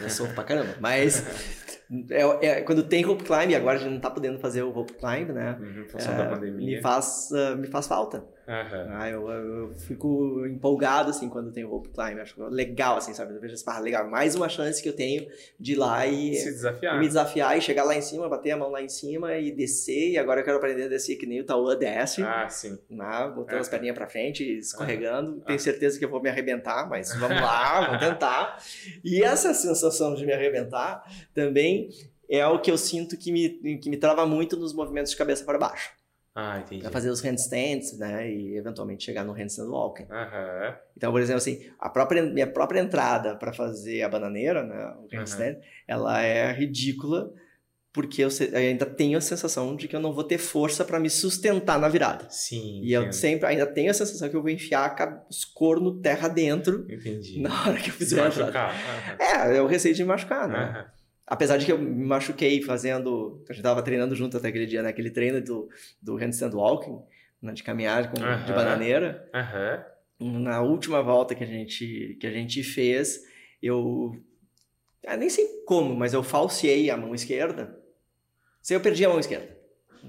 Eu sofro pra caramba. Mas (laughs) é, é- quando tem rope climb, agora a gente não tá podendo fazer o rope climb, né? Uhum, em função da É, pandemia. me faz, ah, me faz falta. Aham. Ah, eu, eu- fico empolgado, assim, quando tem o rope climb. Acho legal, assim, sabe? Eu vejo assim, ah, legal. Mais uma chance que eu tenho de ir lá e, Se e desafiar. me desafiar e chegar lá em cima, bater a mão lá em cima e descer. E agora eu quero aprender a descer que nem o Tauã desce. Ah, sim. né, botando Ah. as perninhas pra frente, escorregando. Ah. Tenho certeza que eu vou me arrebentar, mas vamos lá, (laughs) vamos tentar. E essa sensação de me arrebentar também é o que eu sinto que me, que me trava muito nos movimentos de cabeça para baixo. Ah, entendi. Pra fazer os handstands, né, e eventualmente chegar no handstand walking. Aham. Então, por exemplo, assim, a própria, minha própria entrada para fazer a bananeira, né, o handstand, ela é ridícula porque eu, eu ainda tenho a sensação de que eu não vou ter força para me sustentar na virada. Sim. E eu entendo. sempre ainda tenho a sensação que eu vou enfiar os cornos terra dentro Entendi. (laughs) na hora que eu fizer a entrada. Aham. É, o receio de me machucar, né? Aham. Apesar de que eu me machuquei fazendo. A gente tava treinando junto até aquele dia, né? Aquele treino do, do handstand walking, né? de caminhar com, de bananeira. Na última volta que a gente, que a gente fez, eu. ah, nem sei como, mas eu falseei a mão esquerda. Sei, eu perdi a mão esquerda.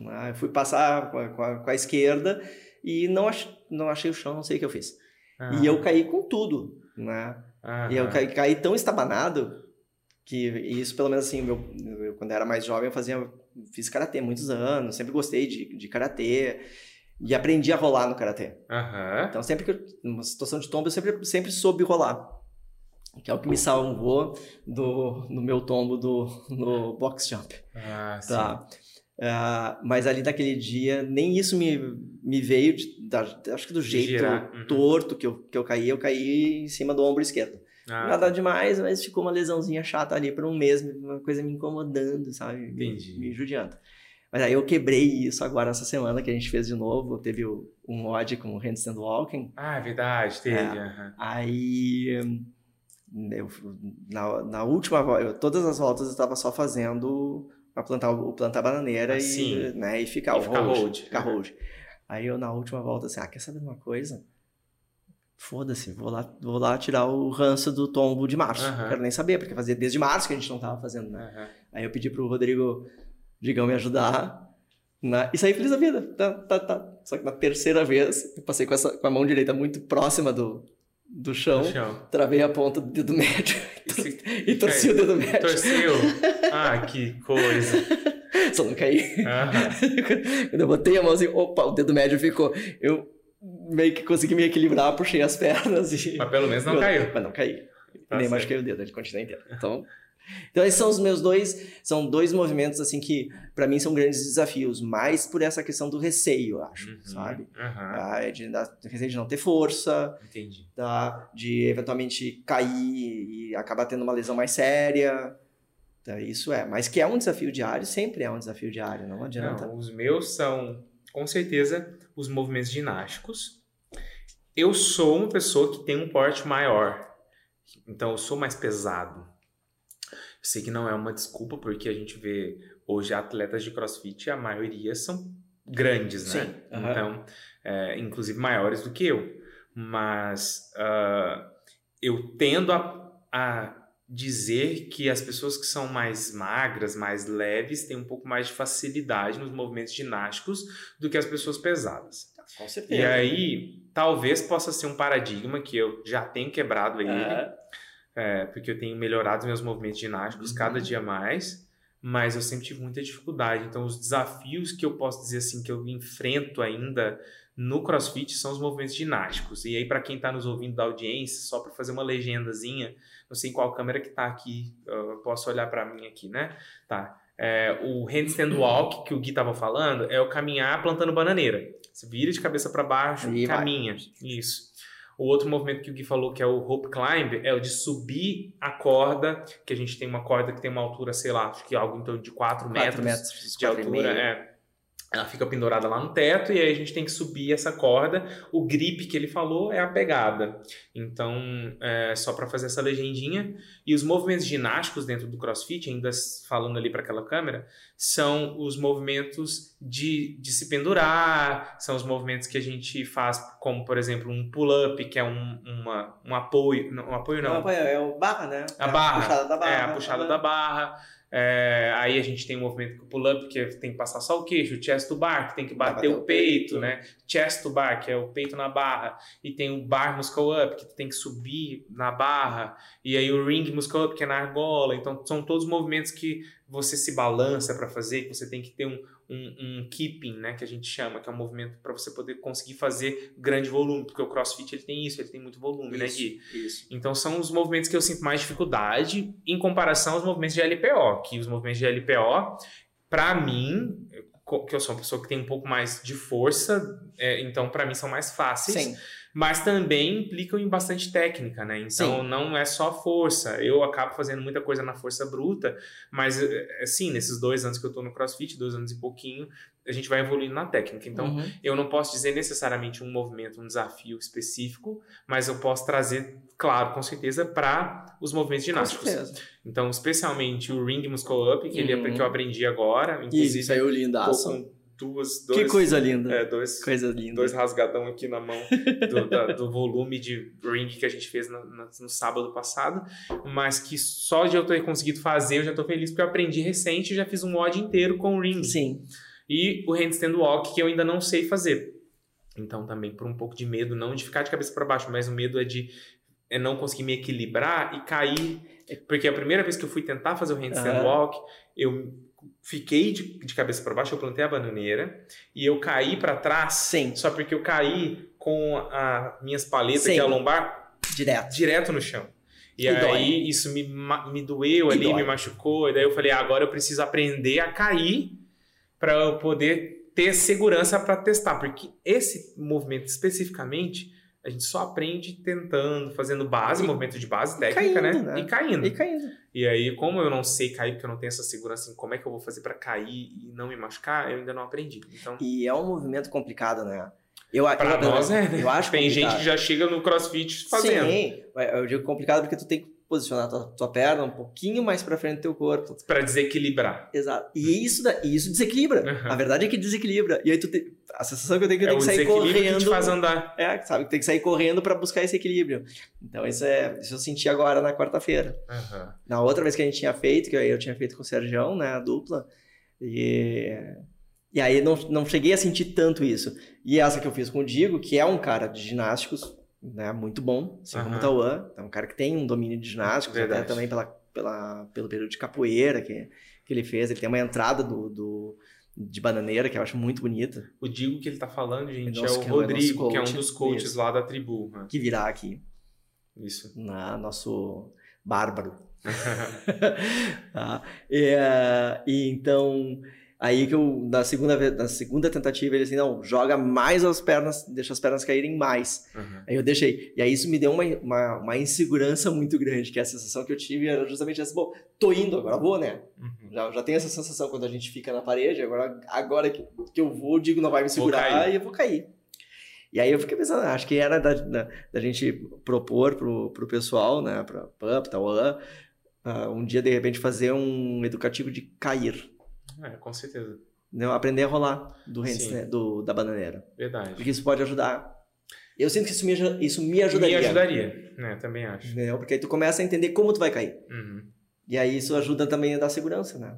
Ah, Eu fui passar com a, com a- com a esquerda e não, ach, não achei o chão, não sei o que eu fiz. E eu caí com tudo, né? E eu caí, caí tão estabanado que isso, pelo menos assim, meu, eu, quando eu era mais jovem, eu fazia, fiz karatê muitos anos, sempre gostei de, de karatê e aprendi a rolar no karatê. Aham. Então, sempre que eu, numa situação de tombo, eu sempre, sempre soube rolar. Que é o que me salvou do, do meu tombo do, no box jump. Ah, sim. Tá. Ah, mas ali naquele dia, nem isso me, me veio, de, da, acho que do jeito uhum. torto que eu, que eu caí, eu caí em cima do ombro esquerdo. Ah, Nada demais, mas ficou uma lesãozinha chata ali por um mês, uma coisa me incomodando, sabe? Me- Entendi. Me judiando. Mas aí eu quebrei isso agora essa semana que a gente fez de novo, teve o, um mod com o handstand walking. Ah, é verdade, teve. É. aham. Aí eu, na, na última volta, todas as voltas eu estava só fazendo para plantar o plantar bananeira Ah, e, né, e ficar E o ficar hold, hold. ficar Uhum. hold. Aí eu na última volta assim, ah, quer saber de uma coisa? Foda-se, vou lá, vou lá tirar o ranço do tombo de março. Aham. Não quero nem saber, porque fazia desde março que a gente não tava fazendo, né? Aham. Aí eu pedi pro Rodrigo Digão me ajudar. Né? E saí feliz da vida. Tá, tá, tá. Só que na terceira vez, eu passei com, essa, com a mão direita muito próxima do, do chão, No chão. travei a ponta do dedo médio (laughs) E e torci o dedo médio. Torceu? (laughs) Ah, que coisa. Só não caí. Aham. (laughs) Quando eu botei a mão assim, opa, o dedo médio ficou. Eu meio que consegui me equilibrar, puxei as pernas e. Mas pelo menos não caiu. Mas não caí. Tá Nem machuquei o dedo, ele continua inteiro. Então, então esses são os meus dois, são dois movimentos assim que para mim são grandes desafios, mais por essa questão do receio, eu acho, Uhum. sabe? Aham. Ah, é de, da, receio de não ter força, Entendi. tá? de eventualmente cair e acabar tendo uma lesão mais séria. Tá, isso é, mas que é um desafio diário, sempre é um desafio diário, não adianta. Não, os meus são, com certeza, os movimentos ginásticos. Eu sou uma pessoa que tem um porte maior, então eu sou mais pesado. Eu sei que não é uma desculpa, porque a gente vê hoje atletas de crossfit, a maioria são grandes, né? Sim, aham. Então, é, inclusive maiores do que eu. Mas ah, eu tendo a, a dizer que as pessoas que são mais magras, mais leves, têm um pouco mais de facilidade nos movimentos ginásticos do que as pessoas pesadas. Com certeza. E aí, talvez possa ser um paradigma que eu já tenho quebrado ele, É, é, porque eu tenho melhorado os meus movimentos ginásticos Uhum. cada dia mais, mas eu sempre tive muita dificuldade. Então, os desafios que eu posso dizer assim que eu enfrento ainda no CrossFit são os movimentos ginásticos. E aí, para quem está nos ouvindo da audiência, só para fazer uma legendazinha, não sei em qual câmera que está aqui, eu posso olhar para mim aqui, né? Tá. É, o handstand walk que o Gui estava falando é o caminhar plantando bananeira. Você vira de cabeça para baixo E e vai. caminha. Isso. O outro movimento que o Gui falou, que é o rope climb, é o de subir a corda, que a gente tem uma corda que tem uma altura, sei lá, acho que algo em torno de 4 quatro metros, metros de altura. É. ela fica pendurada lá no teto e aí a gente tem que subir essa corda. O grip que ele falou é a pegada. Então, é só para fazer essa legendinha. E os movimentos ginásticos dentro do CrossFit, ainda falando ali para aquela câmera, são os movimentos de, de se pendurar, são os movimentos que a gente faz, como por exemplo um pull-up, que é um, uma, um apoio. Não, um apoio não. Não, é o barra, né? A É barra. puxada da barra. É, a puxada da barra. É, aí a gente tem o movimento com o pull-up, que tem que passar só o queixo, o chest to bar, que tem que bater, bater o peito, peito. né? Chest to bar, que é o peito na barra. E tem o bar muscle up, que tem que subir na barra. E aí o ring muscle up, que é na argola. Então são todos movimentos que você se balança para fazer, que você tem que ter um, um, um keeping, né? Que a gente chama, que é um movimento para você poder conseguir fazer grande volume, porque o crossfit ele tem isso, ele tem muito volume, né, Isso, Gui? isso. Então são os movimentos que eu sinto mais dificuldade em comparação aos movimentos de LPO, que os movimentos de LPO, para mim, que eu sou uma pessoa que tem um pouco mais de força, é, então para mim são mais fáceis, Sim. Mas também implicam em bastante técnica, né? Então Sim. não é só força. Eu acabo fazendo muita coisa na força bruta, mas é, assim, nesses dois anos que eu tô no CrossFit, dois anos e pouquinho, a gente vai evoluindo na técnica. Então Uhum. eu não posso dizer necessariamente um movimento, um desafio específico, mas eu posso trazer, claro, com certeza, para os movimentos ginásticos. Então, especialmente o Ring Muscle Up, que, ele, Uhum. que eu aprendi agora, inclusive, saiu tô lindaço. com duas, Que dois, coisa linda. é, dois, Coisa linda. dois rasgadão aqui na mão do, da- (laughs) do volume de ring que a gente fez no, no- sábado passado, mas que só de eu ter conseguido fazer, eu já tô feliz porque eu aprendi recente e já fiz um mod inteiro com o ring. Sim. E o handstand walk, que eu ainda não sei fazer. Então, também por um pouco de medo, não de ficar de cabeça para baixo, mas o medo é de é não conseguir me equilibrar e cair. Porque a primeira vez que eu fui tentar fazer o handstand Aham. walk, eu fiquei de, de cabeça para baixo, eu plantei a bananeira e eu caí para trás, Sim. só porque eu caí com as minhas paletas, Sim. que é a lombar, Direto. direto no chão. E, E aí dói. isso me, me doeu E ali, dói. me machucou. E daí eu falei, ah, agora eu preciso aprender a cair para eu poder ter segurança para testar. Porque esse movimento especificamente, a gente só aprende tentando, fazendo base, E- movimento de base, técnica, caindo, né? né? E caindo. E caindo. E aí, como eu não sei cair, porque eu não tenho essa segurança em como é que eu vou fazer para cair e não me machucar, eu ainda não aprendi. Então, E é um movimento complicado, né? Eu, para eu, nós é, né? eu acho Tem gente complicado. que já chega no crossfit fazendo. Sim, eu digo complicado porque tu tem que posicionar tua, tua perna um pouquinho mais pra frente do teu corpo. Para desequilibrar. Exato. E isso, da- isso desequilibra. Uhum. A verdade é que desequilibra. E aí tu tem, a sensação que eu tenho é que eu É tenho que sair desequilíbrio que correndo. te faz andar. É, sabe, que tem que sair correndo pra buscar esse equilíbrio. Então isso é, isso eu senti agora na quarta-feira. Aham. Na outra vez que a gente tinha feito, que eu, eu tinha feito com o Sergião, né, a dupla, e, e aí não, não cheguei a sentir tanto isso. E essa que eu fiz com o Digo, que é um cara de ginásticos, né, muito bom, assim como o Tauan, é um cara que tem um domínio de ginásticos, até também pela, pela, pelo período de capoeira que, que ele fez, ele tem uma entrada do, do, de bananeira que eu acho muito bonita, O Digo que ele tá falando, gente, Nosso- é que o é o nosso Rodrigo, que é um dos coaches lá da tribu. né? que virá aqui, Isso. na nosso bárbaro. Tá? (laughs) (laughs) E, eh, e então, aí que eu, na segunda, na segunda tentativa, ele assim, não, joga mais as pernas, deixa as pernas caírem mais. Aham. Aí eu deixei. E aí isso me deu uma, uma, uma insegurança muito grande, que a sensação que eu tive era justamente essa, bom, tô indo, agora vou, né? Uhum. Já, já tenho essa sensação quando a gente fica na parede, agora, agora que, que eu vou, Digo não vai me segurar e eu vou cair. E aí eu fiquei pensando, acho que era da, da, da gente propor pro, pro pessoal, né, pra PUP, Tauan, ah, um dia de repente fazer um educativo de cair, É, com certeza. né, aprender a rolar do, handstand, do da bananeira, Verdade. porque isso pode ajudar. Eu sinto que isso me, isso me ajudaria. Me ajudaria. né? também acho. Entendeu? Porque aí tu começa a entender como tu vai cair. Uhum. E aí isso ajuda também a dar segurança, né?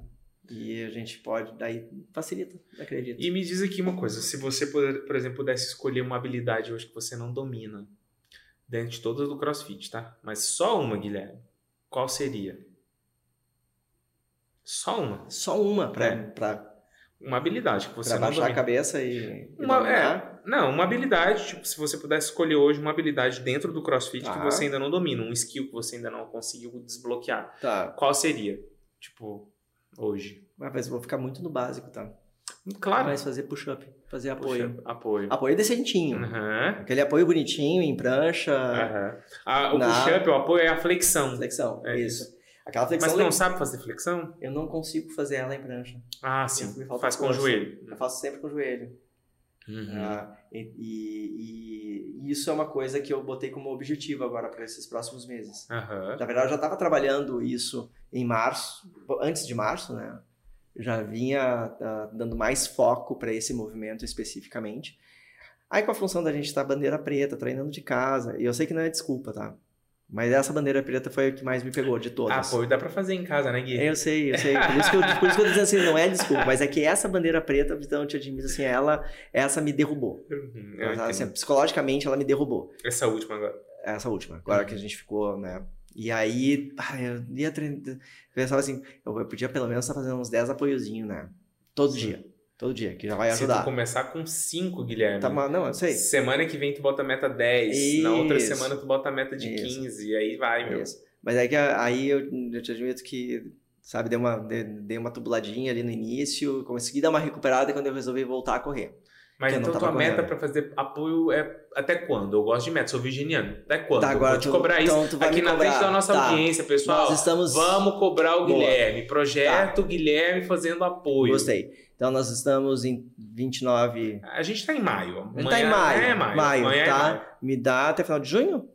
E a gente pode, daí facilita, acredito. E me diz aqui uma coisa: se você, por por exemplo, pudesse escolher uma habilidade hoje que você não domina, dentro de todas do CrossFit, tá? Mas só uma, Guilherme, qual seria? Só uma. Só uma pra, É. pra, Uma habilidade que você pra não baixar a domina. cabeça e, e Uma, dominar. é, não, uma habilidade, tipo, se você pudesse escolher hoje uma habilidade dentro do CrossFit que Tá. você ainda não domina, um skill que você ainda não conseguiu desbloquear, Tá. qual seria? Tipo, hoje. Mas eu vou ficar muito no básico, tá? Claro. Mas fazer push-up, fazer apoio. Puxa, apoio. Apoio decentinho. Aham. Aquele apoio bonitinho, em prancha. Ah, o Na- push-up, o apoio é a flexão. flexão. É isso. Aquela Mas flexão você não sabe fazer flexão? eu não consigo fazer ela em prancha. Ah, sim. Faz com o joelho. Eu faço sempre com o joelho. Uhum. Ah, e, e- e isso é uma coisa que eu botei como objetivo agora para esses próximos meses. Aham. Na verdade, eu já estava trabalhando isso em março, antes de março, né? Eu já vinha ah, dando mais foco para esse movimento especificamente. Aí, com a função da gente estar bandeira preta, treinando de casa, e eu sei que não é desculpa, tá? Mas essa bandeira preta foi a que mais me pegou de todas. Apoio dá pra fazer em casa, né, Gui? Eu sei, eu sei. Por isso que eu, por isso que eu tô dizendo assim, não é desculpa, mas é que essa bandeira preta, então eu te admito assim, ela, essa me derrubou. Uhum, Ela, assim, psicologicamente, ela me derrubou. Essa última agora. Essa última, agora Uhum. que a gente ficou, né? E aí, ah, eu ia treinar. Eu pensava assim, eu, eu podia pelo menos estar fazendo uns 10 apoiozinhos, né? Todo Sim. dia. Todo dia, que já vai Se tu ajudar. começar com 5, Guilherme. Tá, mas não, eu sei. Semana que vem tu bota a meta 10. Na outra semana tu bota a meta de Isso. 15. E aí vai, meu. Isso. Mas é que a- aí eu, eu te admito que, sabe, dei uma, dei, dei uma tubuladinha ali no início, consegui dar uma recuperada quando eu resolvi voltar a correr. Mas eu então tua meta pra fazer apoio é até quando? Eu gosto de meta, sou virginiano. Até quando? Tá, eu agora vou te tu- cobrar isso então tu aqui na cobrar. frente da nossa Tá. audiência, pessoal. Nós estamos. Vamos cobrar o Boa. Guilherme. Projeto Guilherme fazendo apoio. Gostei. Então nós estamos em 29. A gente tá em maio. Amanhã tá em maio. É maio. Maio, Amanhã é tá? maio. Me dá até final de junho?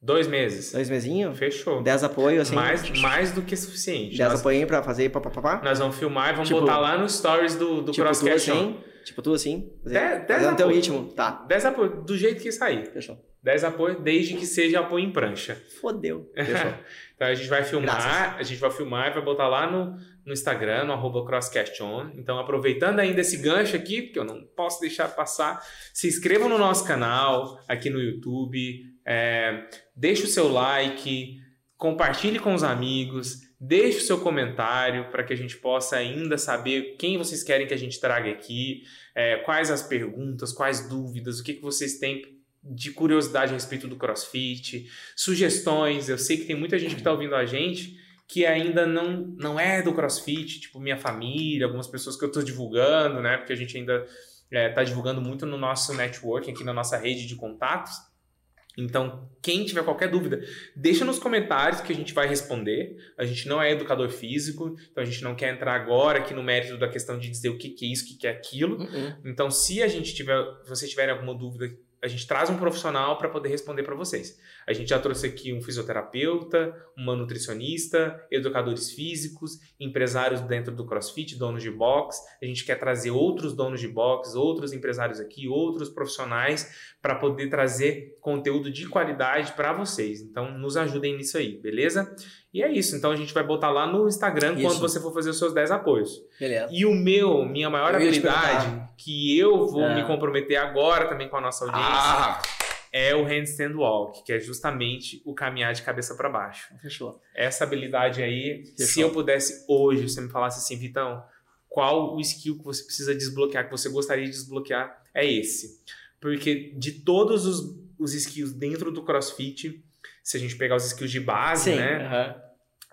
Dois meses. Dois mesinhos? Fechou. 10 apoio, assim. mais, mais do que suficiente. 10 Nós, apoio pra fazer papapá. nós vamos filmar e vamos Tipo- botar lá nos stories do, do Tipo tu Crosscast. assim. Tipo tu assim. Dez- dez Fazendo teu ritmo. Tá, 10 apoio, do jeito que sair. fechou. 10 apoio, desde que seja apoio em prancha. Fodeu. (laughs) Fechou. Então a gente vai filmar, Graças. a gente vai filmar e vai botar lá no, no Instagram, no arroba CrossCastOn. Então, aproveitando ainda esse gancho aqui, porque eu não posso deixar passar, se inscrevam no nosso canal aqui no YouTube, é, deixe o seu like, compartilhe com os amigos, deixe o seu comentário para que a gente possa ainda saber quem vocês querem que a gente traga aqui, é, quais as perguntas, quais dúvidas, o que, que vocês têm de curiosidade a respeito do CrossFit, sugestões. Eu sei que tem muita gente que está ouvindo a gente que ainda não, não é do CrossFit, tipo minha família, algumas pessoas que eu estou divulgando, né? Porque a gente ainda está divulgando muito no nosso networking, aqui na nossa rede de contatos. Então, quem tiver qualquer dúvida, deixa nos comentários que a gente vai responder. A gente não é educador físico, então a gente não quer entrar agora aqui no mérito da questão de dizer o que, que é isso, o que, que é aquilo. Uh-uh. Então, se a gente tiver, se vocês tiverem alguma dúvida, a gente traz um profissional para poder responder para vocês. A gente já trouxe aqui um fisioterapeuta, uma nutricionista, educadores físicos, empresários dentro do CrossFit, donos de box. A gente quer trazer outros donos de box, outros empresários aqui, outros profissionais para poder trazer conteúdo de qualidade para vocês. Então, nos ajudem nisso aí, beleza? E é isso. Então, a gente vai botar lá no Instagram Isso. quando você for fazer os seus 10 apoios. Beleza. E o meu, minha maior Eu habilidade, que eu vou É. me comprometer agora também com a nossa audiência, Ah, é o handstand walk, que é justamente o caminhar de cabeça para baixo. fechou. Essa habilidade aí, se Fechou. eu pudesse hoje, você me falasse assim, Vitão, qual o skill que você precisa desbloquear, que você gostaria de desbloquear, é esse. Porque de todos os, os skills dentro do CrossFit, se a gente pegar os skills de base, Sim. né? aham.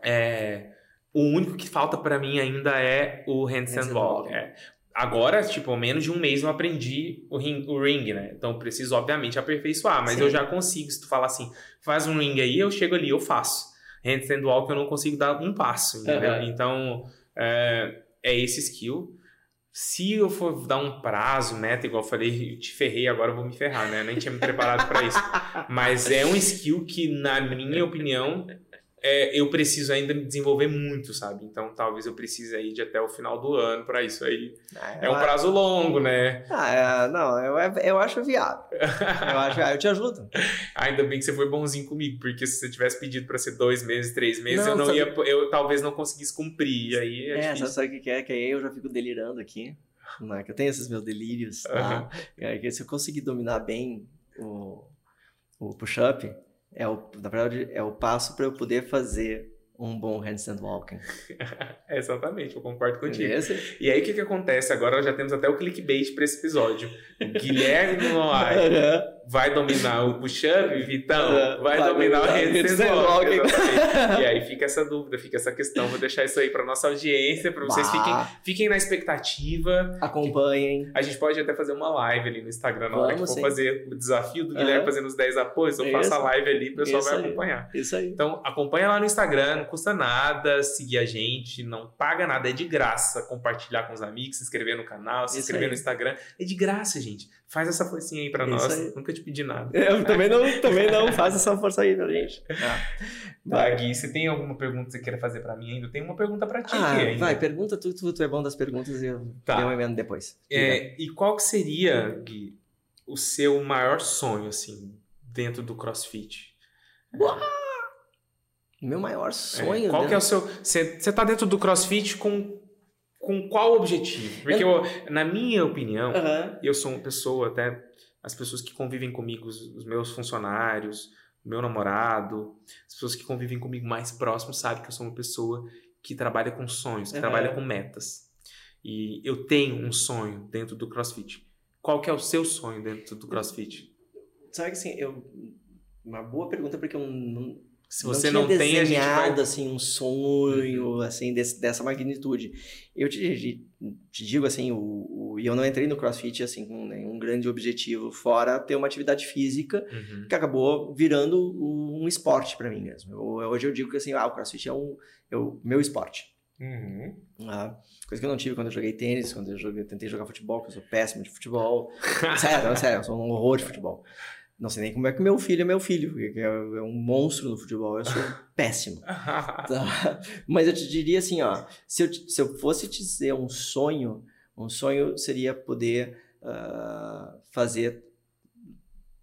É, o único que falta pra mim ainda é o handstand walk. é. Agora, tipo, ao menos de um mês eu aprendi o ring, o ring, né? Então eu preciso, obviamente, aperfeiçoar. Mas Sim. eu já consigo. Se tu falar assim, faz um ring aí, eu chego ali, eu faço. Handstand walk eu não consigo dar um passo, entendeu? Aham. Então, é, é esse skill. Se eu for dar um prazo, meta, igual eu falei, eu te ferrei, agora eu vou me ferrar, né? Eu nem tinha me preparado pra isso. (laughs) Mas é um skill que, na minha opinião, é, eu preciso ainda me desenvolver muito, sabe? Então talvez eu precise aí de até o final do ano pra isso aí. É um prazo longo, né? Ah, é, não, eu, eu acho viável. Eu acho viável. Eu te ajudo. (laughs) Ainda bem que você foi bonzinho comigo, porque se você tivesse pedido pra ser dois meses, três meses, Não, eu não sabe- ia, eu talvez não conseguisse cumprir. E aí é, É, sabe, o que é? Que aí eu já fico delirando aqui. Né? Que eu tenho esses meus delírios. Tá? É, que se eu conseguir dominar bem o, o push-up, é o, na verdade, é o passo para eu poder fazer um bom handstand walking. (laughs) É, exatamente, eu concordo contigo. Beleza? E aí o que, que acontece? Agora já temos até o clickbait pra esse episódio. Guilherme Noai (laughs) vai dominar o push-up, Vitão? É, Vai, vai dominar o dominar o exatamente. (laughs) E aí fica essa dúvida, fica essa questão. Vou deixar isso aí para nossa audiência, para vocês fiquem, fiquem na expectativa. Acompanhem. A gente pode até fazer uma live ali no Instagram na hora que Vamos, for sim. fazer o desafio do Guilherme Aham. fazendo os 10 apoios. Eu Isso. faço a live ali, o pessoal Isso vai aí. acompanhar. Isso aí. Então, acompanha lá no Instagram, não custa nada seguir a gente, não paga nada, é de graça compartilhar com os amigos, se inscrever no canal, se Isso inscrever aí. no Instagram. É de graça, gente. Faz essa forcinha aí pra nós. aí. Nunca te pedi nada. Eu também não, também não. Faz essa força aí pra gente. Tá, Gui, você tem alguma pergunta que você queira fazer pra mim ainda? Eu tenho uma pergunta pra ti Ah, aqui ainda. vai, pergunta tu, tu, tu é bom das perguntas e eu Tá. dou uma emenda depois. É, e qual que seria, Gui, o seu maior sonho, assim, dentro do CrossFit? Meu maior sonho. É, qual né? que é o seu... Você tá dentro do CrossFit com, com qual objetivo? Porque, eu- na minha opinião, Aham. eu sou uma pessoa, até as pessoas que convivem comigo, os, meus funcionários, o meu namorado, as pessoas que convivem comigo mais próximos sabem que eu sou uma pessoa que trabalha com sonhos, que Aham. trabalha com metas. E eu tenho um sonho dentro do CrossFit. Qual que é o seu sonho dentro do CrossFit? Sabe que assim, eu. Uma boa pergunta, porque eu não. Se você não, não, tem, a gente desenhado, vai... Uhum. assim, um sonho, assim, desse, dessa magnitude. Eu te, te digo, assim, o, e eu não entrei no CrossFit, assim, com nenhum grande objetivo, fora ter uma atividade física, Uhum. que acabou virando um esporte pra mim mesmo. Eu- hoje eu digo que, assim, ah, o CrossFit é, um, é o meu esporte. Uhum. Ah, coisa que eu não tive quando eu joguei tênis, quando eu joguei, tentei jogar futebol, porque eu sou péssimo de futebol. (laughs) sério, sério, eu sou um horror de futebol. Não sei nem como é que meu filho é meu filho, porque é é um monstro no futebol, eu sou (laughs) péssimo. (laughs) Tá? Mas eu te diria assim, ó, se eu, se eu fosse te dizer um sonho, um sonho seria poder ah, fazer,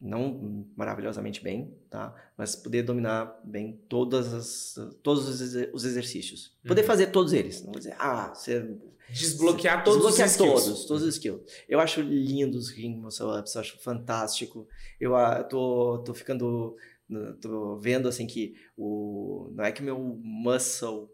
não maravilhosamente bem, tá? Mas poder dominar bem todas as, todos os exer- os exercícios. Poder Uhum. fazer todos eles. Não vou dizer, ah, você Desbloquear todos Desbloquear os skills. todos, todos os skills. Eu acho lindo os ring muscle ups, eu acho fantástico. Eu ah, tô, tô ficando, tô vendo assim que o, não é que meu muscle,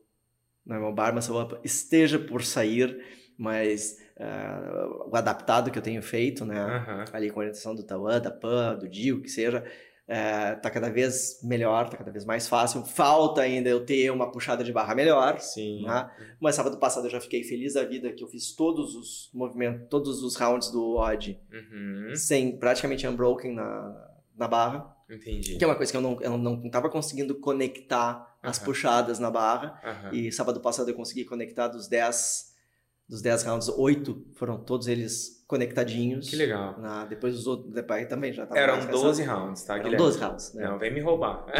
não é meu bar muscle up esteja por sair, mas ah, o adaptado que eu tenho feito, né? Aham. ali com a orientação do Tawan, da Pan, do Dio, que seja, é, tá cada vez melhor, tá cada vez mais fácil. Falta ainda eu ter uma puxada de barra melhor, Sim. né? Mas sábado passado eu já fiquei feliz da vida que eu fiz todos os movimentos, todos os rounds do odd Uhum. sem praticamente unbroken na, na barra, Entendi. que é uma coisa que eu não, eu não tava conseguindo conectar as puxadas na barra. E sábado passado eu consegui conectar dos 10 dos 10 rounds, 8 foram todos eles conectadinhos. Que legal. Na, depois os outros, depois também já tava Eram mais cansado. 12 rounds, tá, Eram Guilherme? 12 rounds, né? Não, vem me roubar. (laughs)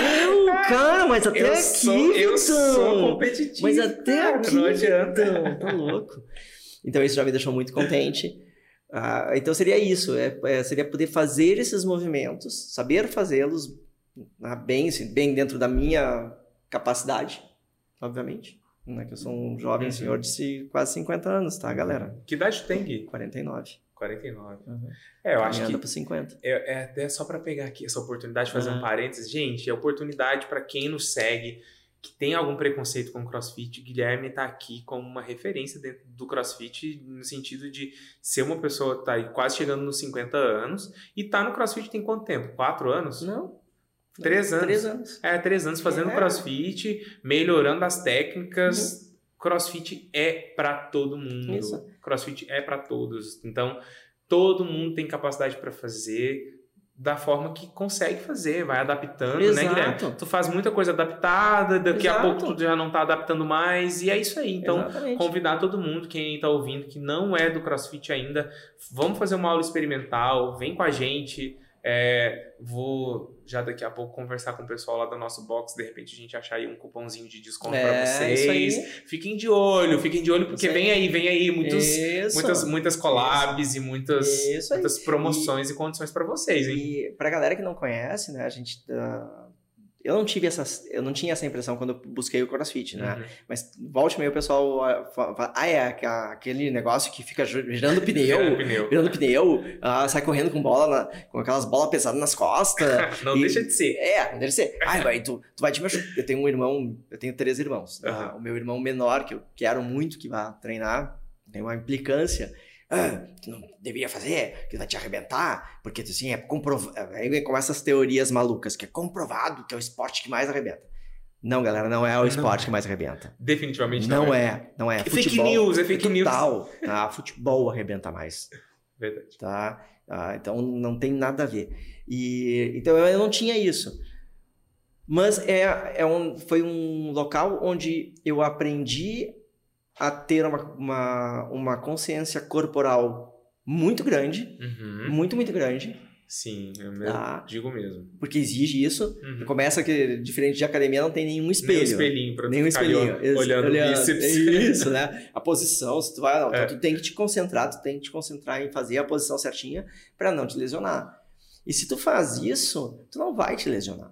Meu, cara, mas até eu aqui, sou, eu então. sou competitivo. Mas até cara, aqui, Não adianta. então, tá louco. Então isso já me deixou muito contente. Ah, então seria isso, é, é, seria poder fazer esses movimentos, saber fazê-los ah, bem, assim, bem dentro da minha capacidade, obviamente. Né, que eu sou um jovem Uhum. senhor de quase 50 anos, tá, galera? Que idade tem, Gui? 49. 49. Uhum. É, eu acho que para 50. é, é até só pra pegar aqui essa oportunidade, fazer um Ah. parênteses. Gente, é oportunidade pra quem nos segue, que tem algum preconceito com o CrossFit. Guilherme tá aqui como uma referência dentro do CrossFit, no sentido de ser uma pessoa que tá aí quase chegando nos 50 anos e tá no CrossFit tem quanto tempo? Quatro anos? Não. Três anos. Três anos. É, três anos fazendo É. crossfit, melhorando as técnicas. Crossfit é pra todo mundo. Isso. Crossfit é pra todos. Então, todo mundo tem capacidade pra fazer da forma que consegue fazer, vai adaptando, né, Exato. Guilherme? Tu faz muita coisa adaptada, daqui a Exato. pouco tu já não tá adaptando mais, e é isso aí. Então, Exatamente. convidar todo mundo, quem está ouvindo, que não é do CrossFit ainda, vamos fazer uma aula experimental, vem com a gente. É, vou já daqui a pouco conversar com o pessoal lá do nosso box, de repente a gente achar aí um cupomzinho de desconto É, para isso vocês. Fiquem de olho, fiquem de olho, porque Isso vem aí, vem aí muitos, Isso. muitas, muitas collabs e muitas, Isso muitas promoções e, condições para vocês, hein? E pra galera que não conhece, né, a gente. ah, eu não tive essa. Eu não tinha essa impressão quando eu busquei o CrossFit, né? Uhum. Mas volte meio o pessoal ah, fa- fala, ah, é aquele negócio que fica gi- girando pneu. (laughs) Pneu. Virando pneu, ah, sai correndo com bola, na- com aquelas bolas pesadas nas costas. (laughs) Não E- deixa de ser. É, deve ser. Ai, vai, tu, tu vai te machucar. Eu tenho um irmão, eu tenho três irmãos. tá? Aham. O meu irmão menor, que eu quero muito que vá treinar, tem uma implicância. Ah, tu não deveria fazer, que vai te arrebentar, porque assim, é comprovado. Aí começam as teorias malucas, que é comprovado que é o esporte que mais arrebenta. Não, galera, não é o Não. esporte que mais arrebenta. Definitivamente Não é, não é. É fake Futebol, news, é fake news. Total, (laughs) tá? Futebol arrebenta mais, Verdade. tá? Ah, então não tem nada a ver. E então eu não tinha isso. Mas é, é um, foi um local onde eu aprendi a ter uma, uma, uma consciência corporal muito grande, Uhum. muito, muito grande, Sim, eu mesmo, Tá. digo mesmo. porque exige isso. Uhum. Começa que, diferente de academia, não tem nenhum espelho. Nem um espelhinho pra Nenhum espelhinho. Ex- olhando, o bíceps. (laughs) Isso, né? A posição, se tu vai. Não, É. então tu tem que te concentrar, tu tem que te concentrar em fazer a posição certinha para não te lesionar. E se tu faz isso, tu não vai te lesionar.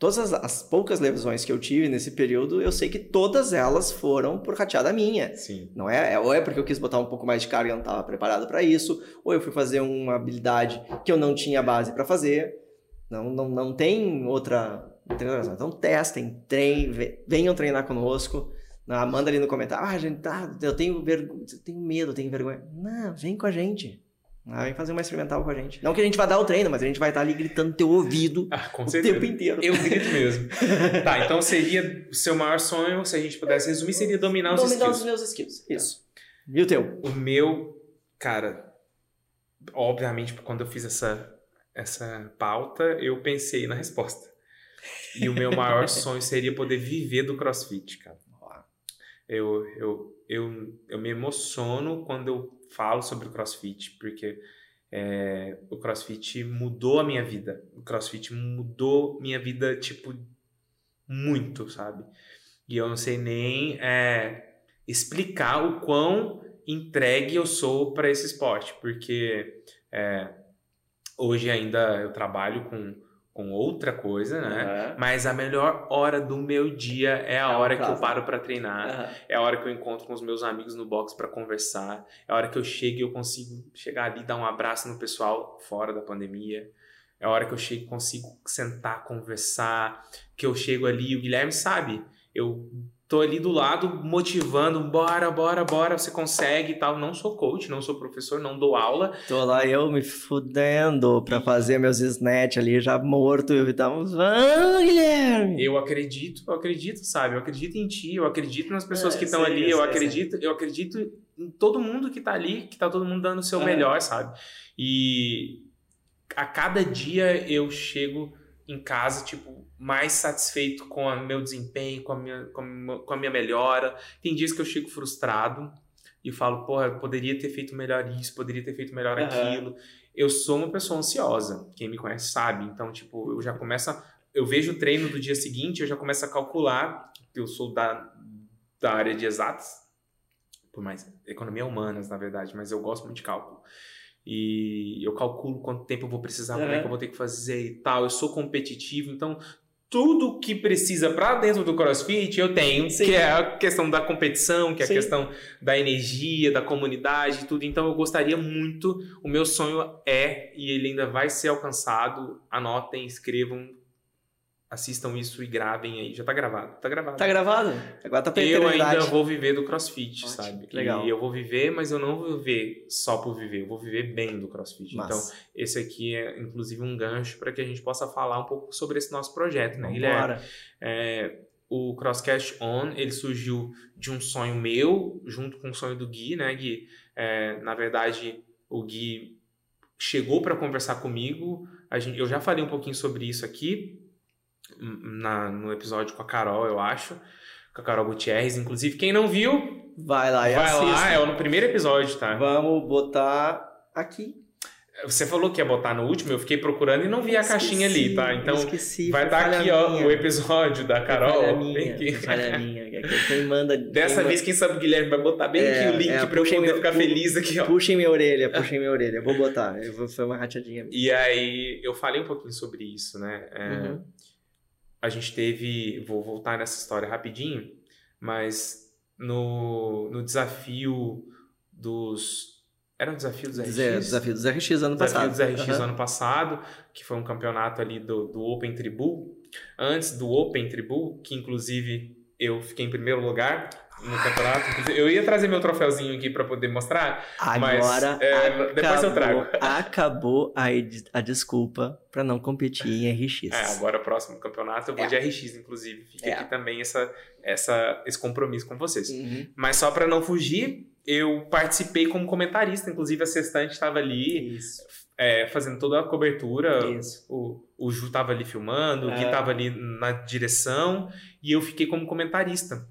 Todas as, as poucas lesões que eu tive nesse período, eu sei que todas elas foram por rateada minha. Sim. Não é, é- ou é porque eu quis botar um pouco mais de carga e não estava preparado para isso, ou eu fui fazer uma habilidade que eu não tinha base para fazer. Não, não, não tem outra, outra razão. Então testem, treinem, ve- venham treinar conosco. Ah, manda ali no comentário. Ah, gente, tá, eu tenho, vergo... eu tenho medo, eu tenho vergonha. Não, vem com a gente. Ah, vem fazer uma experimental com a gente. Não que a gente vai dar o treino, mas a gente vai estar ali gritando no teu ouvido Ah, o certeza. tempo inteiro. Eu grito (laughs) mesmo. tá, então seria o seu maior sonho, se a gente pudesse resumir, seria dominar os Dominar skills. os meus skills. Isso. E o teu? O meu, cara, obviamente, quando eu fiz essa, essa pauta, eu pensei na resposta. E o meu maior (laughs) sonho seria poder viver do crossfit, cara. Eu, eu, eu, eu me emociono quando eu falo sobre o crossfit, porque é, o crossfit mudou a minha vida. O crossfit mudou minha vida, tipo, muito, sabe? E eu não sei nem é, explicar o quão entregue eu sou para esse esporte, porque é, hoje ainda eu trabalho com, com outra coisa, né? Aham. Mas a melhor hora do meu dia é a É hora que eu paro para treinar, Aham. é a hora que eu encontro com os meus amigos no box para conversar, é a hora que eu chego e eu consigo chegar ali e dar um abraço no pessoal fora da pandemia. É a hora que eu chego e consigo sentar, conversar, que eu chego ali, o Guilherme sabe, eu tô ali do lado motivando, bora, bora, bora, você consegue e tal. Não sou coach, não sou professor, não dou aula, Tô lá eu me fudendo pra fazer meus snatch ali, já morto. E tava, vamos, Guilherme! Eu acredito, eu acredito, sabe? Eu acredito em ti, eu acredito nas pessoas É, que estão ali, eu eu sei, acredito, eu acredito em todo mundo que tá ali, que tá todo mundo dando o seu É. melhor, sabe? E a cada dia eu chego em casa, tipo, mais satisfeito com o meu desempenho, com a minha, com a minha- com a minha melhora. Tem dias que eu chego frustrado e falo, porra, eu poderia ter feito melhor isso, poderia ter feito melhor Aham. aquilo. Eu sou uma pessoa ansiosa, quem me conhece sabe. Então, tipo, eu já começo a eu vejo o treino do dia seguinte, eu já começo a calcular, eu sou da, da área de exatas, por mais economia humanas, na verdade, mas eu gosto muito de cálculo. E eu calculo quanto tempo eu vou precisar, como é que eu vou ter que fazer e tal. Eu sou competitivo, então tudo que precisa para dentro do CrossFit eu tenho, Sim. que é a questão da competição, que é a Sim. questão da energia, da comunidade, tudo. Então eu gostaria muito, o meu sonho é e ele ainda vai ser alcançado. Anotem, escrevam, assistam isso e gravem aí. Já tá gravado, tá gravado. Tá gravado? Agora tá pra Eu ainda vou viver do CrossFit, Ótimo, sabe? legal. E eu vou viver, mas eu não vou viver só por viver, eu vou viver bem do CrossFit. Então, Massa. esse aqui é inclusive um gancho para que a gente possa falar um pouco sobre esse nosso projeto, né, Guilherme? É, o Crosscast On, ele surgiu de um sonho meu, junto com o sonho do Gui, né, Gui? É, na verdade, o Gui chegou para conversar comigo, gente, eu já falei um pouquinho sobre isso aqui, na, no episódio com a Carol, eu acho, com a Carol Gutierrez, inclusive, quem não viu, Vai lá e vai assista. lá, é no primeiro episódio, tá? Vamos botar aqui. Você falou que ia botar no último, eu fiquei procurando e não vi a caixinha ali, tá? Então, esqueci, vai estar falha aqui, ó, minha. o episódio da Carol. falha minha, aqui. foi falha minha. Quem manda... Dessa quem vez, quem sabe o Guilherme vai botar bem É, aqui o link é, pra eu poder meu- ficar pu- feliz aqui, ó. Puxem minha orelha, puxem minha orelha. Vou botar. Eu vou, foi uma rateadinha. E aí, eu falei um pouquinho sobre isso, né? É, Uhum. A gente teve, vou voltar nessa história rapidinho, mas no, no desafio dos. Era o desafio dos RX? Desafio dos RX ano Desafio passado. dos RX Aham. ano passado, que foi um campeonato ali do, do Open Tribu. Antes do Open Tribu, que inclusive eu fiquei em primeiro lugar. No campeonato. Eu ia trazer meu troféuzinho aqui pra poder mostrar. Mas, Agora, é, depois eu trago. acabou, (laughs) acabou a, a desculpa pra não competir em RX. É, agora o próximo campeonato eu vou É. de RX, inclusive. Fica É. aqui também essa, essa, esse compromisso com vocês. Uhum. Mas só pra não fugir, eu participei como comentarista. Inclusive, a Sextante estava ali Isso, é, fazendo toda a cobertura. isso. O, o Ju tava ali filmando, o Gui É. tava ali na direção e eu fiquei como comentarista.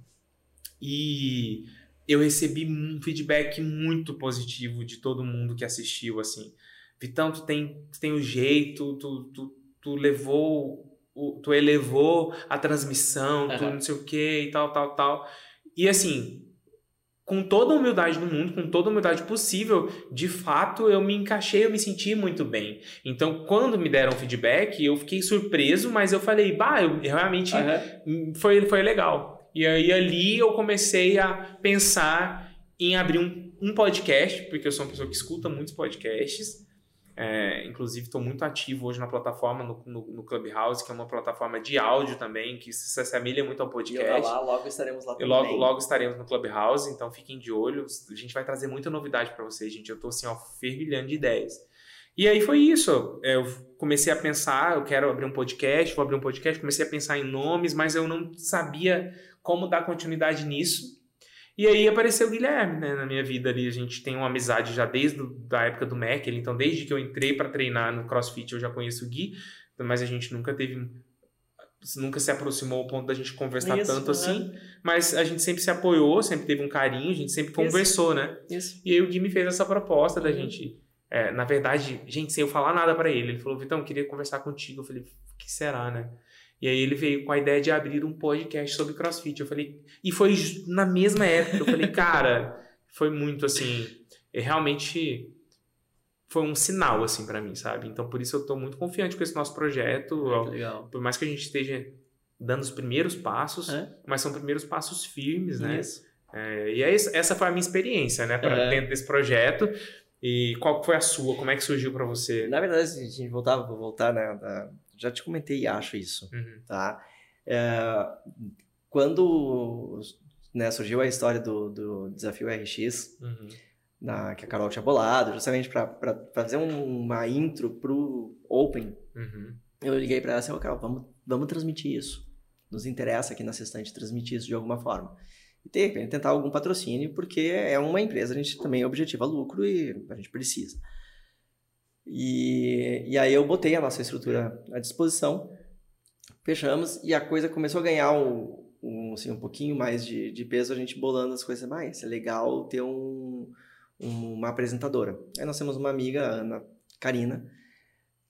E eu recebi um feedback muito positivo de todo mundo que assistiu, assim. Vitão, tu tem, tu tem o jeito, tu, tu, tu levou, tu elevou a transmissão, tu Aham. não sei o que e tal, tal, tal. E assim, com toda a humildade do mundo, com toda a humildade possível, de fato eu me encaixei, eu me senti muito bem. Então, quando me deram feedback, eu fiquei surpreso, mas eu falei, bah, eu realmente Aham. foi, foi legal. E aí ali eu comecei a pensar em abrir um, um podcast, porque eu sou uma pessoa que escuta muitos podcasts. É, inclusive, estou muito ativo hoje na plataforma, no, no, no Clubhouse, que é uma plataforma de áudio também, que se assemelha muito ao E podcast. lá, logo estaremos lá E também. logo, logo estaremos no Clubhouse, então fiquem de olho. A gente vai trazer muita novidade para vocês, gente. Eu tô assim, ó, fervilhando de ideias. E aí foi isso. Eu comecei a pensar, eu quero abrir um podcast, vou abrir um podcast, comecei a pensar em nomes, mas eu não sabia como dar continuidade nisso. E aí apareceu o Guilherme, né, na minha vida ali. A gente tem uma amizade já desde a época do Mac, ele, então desde que eu entrei para treinar no CrossFit eu já conheço o Gui, mas a gente nunca teve nunca se aproximou ao ponto da gente conversar Isso, tanto aham. assim, mas a gente sempre se apoiou, sempre teve um carinho, a gente sempre Isso. conversou, né? Isso. E aí o Gui me fez essa proposta da Uhum. gente, é, na verdade, gente, sem eu falar nada pra ele, ele falou, Vitão, eu queria conversar contigo, eu falei, o que será, né? E aí ele veio com a ideia de abrir um podcast sobre CrossFit, eu falei, e foi na mesma época, eu falei, (laughs) cara, foi muito assim, é, realmente foi um sinal, assim, pra mim, sabe? Então, por isso eu tô muito confiante com esse nosso projeto, Que legal. por mais que a gente esteja dando os primeiros passos, É. mas são primeiros passos firmes, né? Isso. É, e é essa foi a minha experiência, né, pra, É. dentro desse projeto. E qual foi a sua? Como é que surgiu pra você? Na verdade, se a gente voltar, vou voltar, né? da- Já te comentei e acho isso, Uhum. tá? É, quando né, surgiu a história do, do desafio RX, Uhum. na, que a Carol tinha bolado, justamente para fazer um- uma intro pro Open, Uhum. eu liguei para ela assim, ô Carol, vamos, vamos transmitir isso. Nos interessa aqui na Sextante transmitir isso de alguma forma. E de repente tentar algum patrocínio, porque é uma empresa, a gente também objetiva lucro e a gente precisa. E, e aí eu botei a nossa estrutura à disposição, fechamos e a coisa começou a ganhar um, um, assim, um pouquinho mais de, de peso, a gente bolando as coisas mais. É legal ter um, um- uma apresentadora. Aí nós temos uma amiga, a Ana Karina,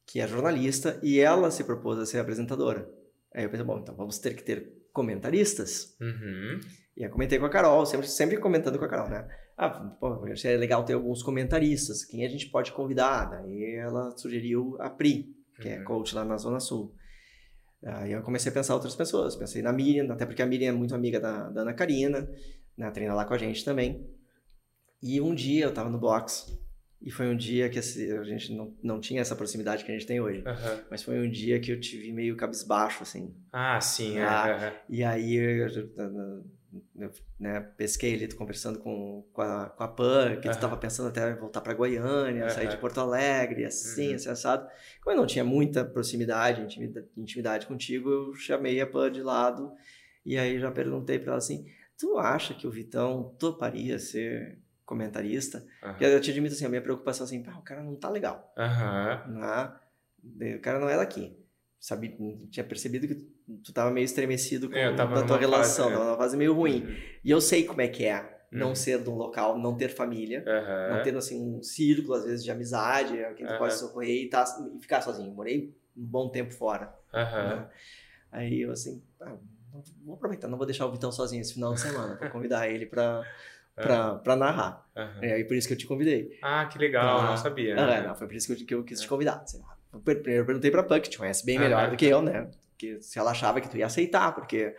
que é jornalista, e ela se propôs a ser apresentadora. Aí eu pensei, bom, então vamos ter que ter comentaristas. Uhum. E eu comentei com a Carol, sempre, sempre comentando com a Carol, né? Ah, pô, seria legal ter alguns comentaristas, quem a gente pode convidar? Daí ela sugeriu a Pri, que é Uhum. coach lá na Zona Sul. Aí eu comecei a pensar outras pessoas, pensei na Miriam, até porque a Miriam é muito amiga da, da Ana Karina, né? treina lá com a gente também. E um dia eu tava no box, e foi um dia que a gente não, não tinha essa proximidade que a gente tem hoje. Aham. Mas foi um dia que eu tive meio cabisbaixo, assim. Ah, sim. é, Ah, aham. E aí eu, eu, eu, né, pesquei ali, tô conversando com, com, a, com a Pan, que tu Aham. tava pensando até em voltar pra Goiânia, sair de. Porto Alegre, assim, Uhum. assim, assado. Como eu não tinha muita proximidade, intimidade, intimidade contigo, eu chamei a Pan de lado e aí já perguntei pra ela assim, tu acha que o Vitão toparia ser comentarista? Porque Aham. eu te admito assim, a minha preocupação assim, pá, o cara não tá legal Aham. né? O cara não é daqui. Sabe, tinha percebido que tu tava meio estremecido com É, da tua relação, fase, é. tava numa fase meio ruim. Uhum. E eu sei como é que é não Uhum. ser de um local, não ter família, Aham. não ter assim um círculo às vezes de amizade, quem tu Aham. pode socorrer e, tá, e ficar sozinho. Morei um bom tempo fora. Né? Aí eu assim, ah, vou aproveitar, não vou deixar o Vitão sozinho esse final de semana, vou convidar ele pra, (laughs) pra, pra narrar. É aí por isso que eu te convidei. Ah, que legal, Ah, não sabia. Ah, né? é, não, foi por isso que eu, que eu quis te convidar. Primeiro eu perguntei pra que te conhece bem Ah, melhor ah. do que eu, né? Que se ela achava que tu ia aceitar, porque,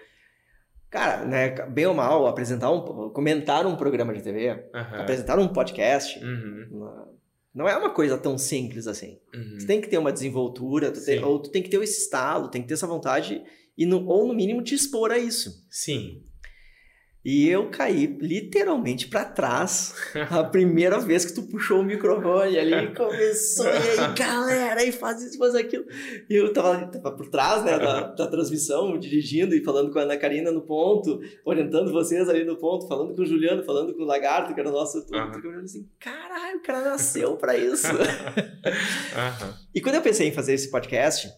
cara, né, bem ou mal, apresentar um, comentar um programa de TV, apresentar um podcast, Uhum. não- não é uma coisa tão simples assim. Uhum. Tu tem que ter uma desenvoltura, tu tem- ou tu tem que ter esse estalo, tem que ter essa vontade, e no- ou no mínimo te expor a isso. Sim. E eu caí literalmente para trás (laughs) a primeira vez que tu puxou o microfone ali e (laughs) começou, e aí galera, e faz isso, faz aquilo. E eu tava, tava por trás né, da, da transmissão, dirigindo e falando com a Ana Karina no ponto, orientando vocês ali no ponto, falando com o Juliano, falando com o Lagarto, que era o nosso. Uhum. Eu assim, caralho, o cara nasceu para isso. (laughs) uhum. E quando eu pensei em fazer esse podcast,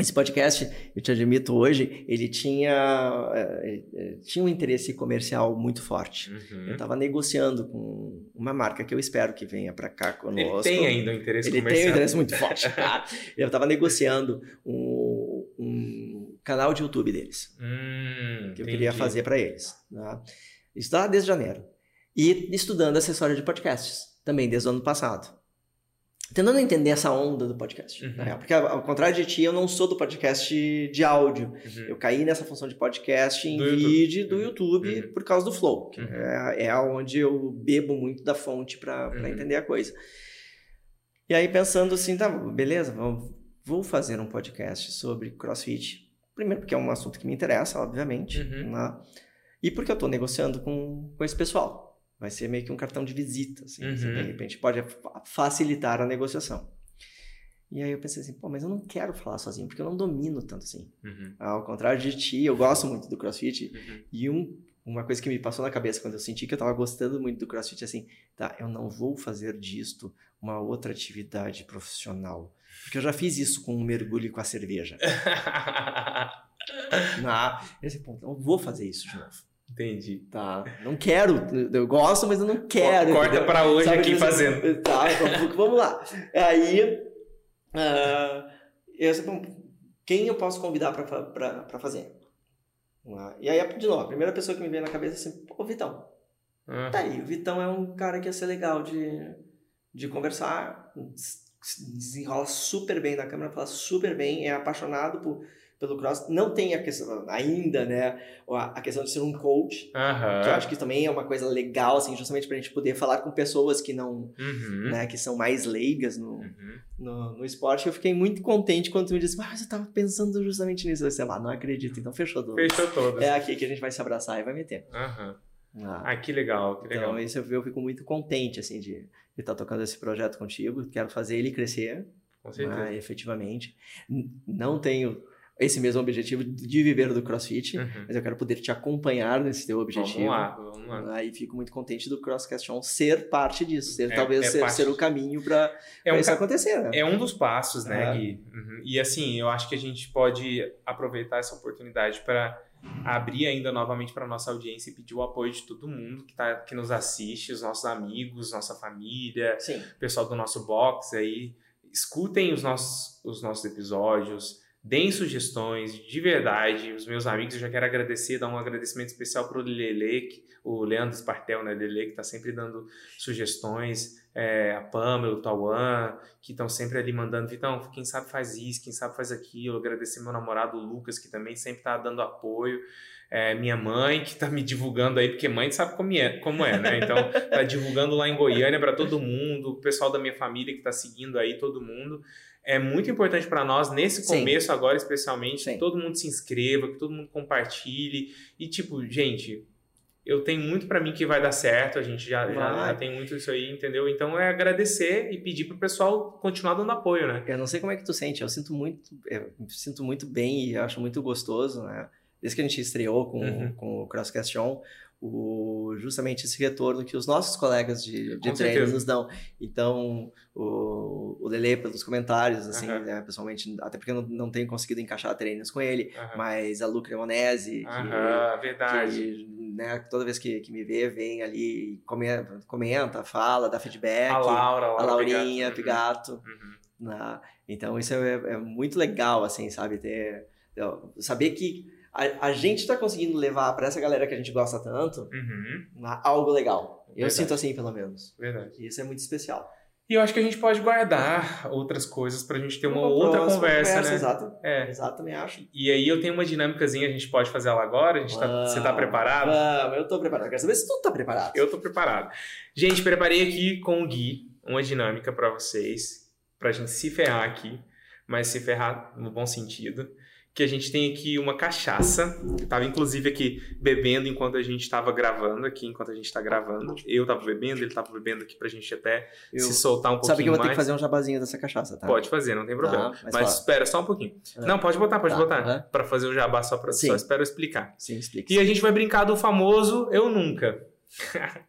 esse podcast, eu te admito hoje, ele tinha, uh, tinha um interesse comercial muito forte. Uhum. Eu estava negociando com uma marca que eu espero que venha para cá conosco. Ele tem ainda um interesse ele comercial. Ele tem um interesse muito (laughs) forte. Tá? eu estava negociando um, um, canal de YouTube deles. Hum, que eu queria fazer para eles. Tá? Isso tá desde janeiro. E estudando acessório de podcasts, também desde o ano passado tentando entender essa onda do podcast, uhum. na real. Porque, ao contrário de ti, eu não sou do podcast de áudio. Uhum. Eu caí nessa função de podcast em do vídeo YouTube. do uhum. YouTube uhum. por causa do Flow. Que uhum. é, é onde eu bebo muito da fonte para uhum. entender a coisa. E aí, pensando assim, tá, beleza, vou fazer um podcast sobre CrossFit. Primeiro porque é um assunto que me interessa, obviamente. Né? E porque eu estou negociando com, com esse pessoal. Vai ser meio que um cartão de visita, assim. Uhum. de repente pode facilitar a negociação. E aí eu pensei assim, pô, mas eu não quero falar sozinho, porque eu não domino tanto assim. Uhum. Ao contrário de ti, eu gosto muito do CrossFit. Uhum. E um, uma coisa que me passou na cabeça quando eu senti que eu tava gostando muito do CrossFit, é assim, tá, eu não vou fazer disto uma outra atividade profissional. Porque eu já fiz isso com o um mergulho e com a cerveja. (laughs) não, esse ponto, eu vou fazer isso de novo. Entendi. Tá. Não quero. Eu gosto, mas eu não quero. Corta para hoje Sabe aqui fazendo. Tá, vamos, vamos lá. Aí. Uh, eu, quem eu posso convidar para fazer? E aí, de novo, a primeira pessoa que me veio na cabeça é assim, pô, Vitão. Uhum. Tá aí, o Vitão é um cara que ia ser legal de, de conversar, desenrola super bem na câmera, fala super bem, é apaixonado por pelo cross. Não tem a questão, ainda, né, a questão de ser um coach, uhum. que eu acho que também é uma coisa legal, assim, justamente pra gente poder falar com pessoas que não, uhum. né, que são mais leigas no, uhum. no, no, esporte. Eu fiquei muito contente quando tu me disse, mas eu tava pensando justamente nisso. Eu disse, ah, não acredito, então fechou tudo. Fechou todo. É aqui que a gente vai se abraçar e vai meter. Ah. ah, que legal, que legal. Então, isso eu, eu fico muito contente, assim, de estar tá tocando esse projeto contigo. Quero fazer ele crescer. Com certeza. Né, efetivamente. Não tenho esse mesmo objetivo de viver do CrossFit, uhum. mas eu quero poder te acompanhar nesse teu objetivo. Vamos lá, vamos lá. Aí fico muito contente do CrossCast On ser parte disso, ser, é, talvez é ser, ser, o caminho para é um isso acontecer. Né? É um dos passos, né, Gui? Uhum. E assim, eu acho que a gente pode aproveitar essa oportunidade para abrir ainda novamente para nossa audiência e pedir o apoio de todo mundo que, tá, que nos assiste, os nossos amigos, nossa família, Sim. pessoal do nosso box aí. Escutem os nossos, os nossos episódios, deem sugestões de verdade. Os meus amigos, eu já quero agradecer, dar um agradecimento especial para o Lele, o Leandro Spartel, né, Lele, que está sempre dando sugestões, é, a Pamela, o Tauan, que estão sempre ali mandando, então, quem sabe faz isso, quem sabe faz aquilo. Agradecer meu namorado Lucas, que também sempre está dando apoio. É, minha mãe, que está me divulgando aí, porque mãe sabe como é, como é né? Então, está divulgando lá em Goiânia para todo mundo, o pessoal da minha família que está seguindo aí, todo mundo é muito importante para nós, nesse começo Sim. agora especialmente, Sim. que todo mundo se inscreva, que todo mundo compartilhe. E, tipo, gente, eu tenho muito para mim que vai dar certo, a gente já, já, já, tem muito isso aí, entendeu? Então é agradecer e pedir pro pessoal continuar dando apoio, né? Eu não sei como é que tu sente, eu sinto muito, eu sinto muito bem e acho muito gostoso, né? Desde que a gente estreou com, uhum. com o Crosscast On, o, justamente esse retorno que os nossos colegas de, de treino nos dão. Então, o, o Lele, pelos comentários, assim, uhum. né, pessoalmente, até porque eu não, não tenho conseguido encaixar treinos com ele, uhum. mas a Lu Cremonese, uhum, verdade. Que, né, toda vez que, que me vê, vem ali, comenta, comenta fala, dá feedback. A Laura, a, Laura a Laurinha Pigato. Pigato uhum. né? Então, isso é, é muito legal, assim, sabe? Ter, saber que a, a gente está conseguindo levar para essa galera que a gente gosta tanto uhum. algo legal. Eu Verdade. sinto assim, pelo menos. Verdade. E isso é muito especial. E eu acho que a gente pode guardar outras coisas pra gente ter uma, uma outra conversa, conversa, né? Exato. É. Exato, também acho. E aí eu tenho uma dinâmicazinha, a gente pode fazer ela agora? A gente tá, você tá preparado? Vamos, eu tô preparado. Quero saber se tu tá preparado. Eu tô preparado. Gente, preparei aqui com o Gui uma dinâmica para vocês, pra gente se ferrar aqui, mas se ferrar no bom sentido que a gente tem aqui uma cachaça. Eu tava inclusive aqui bebendo enquanto a gente estava gravando aqui, enquanto a gente está gravando. Eu tava bebendo, ele tava bebendo aqui pra gente até Eu- se soltar um pouquinho Sabe que eu vou ter mais. que fazer um jabazinho dessa cachaça, tá? Pode fazer, não tem problema. Tá, mas mas espera só um pouquinho. É. Não, pode botar, pode Tá, botar. aham. Pra fazer o jabá só pra Sim. só espero eu explicar. Sim, explica. E a gente vai brincar do famoso eu nunca. (laughs)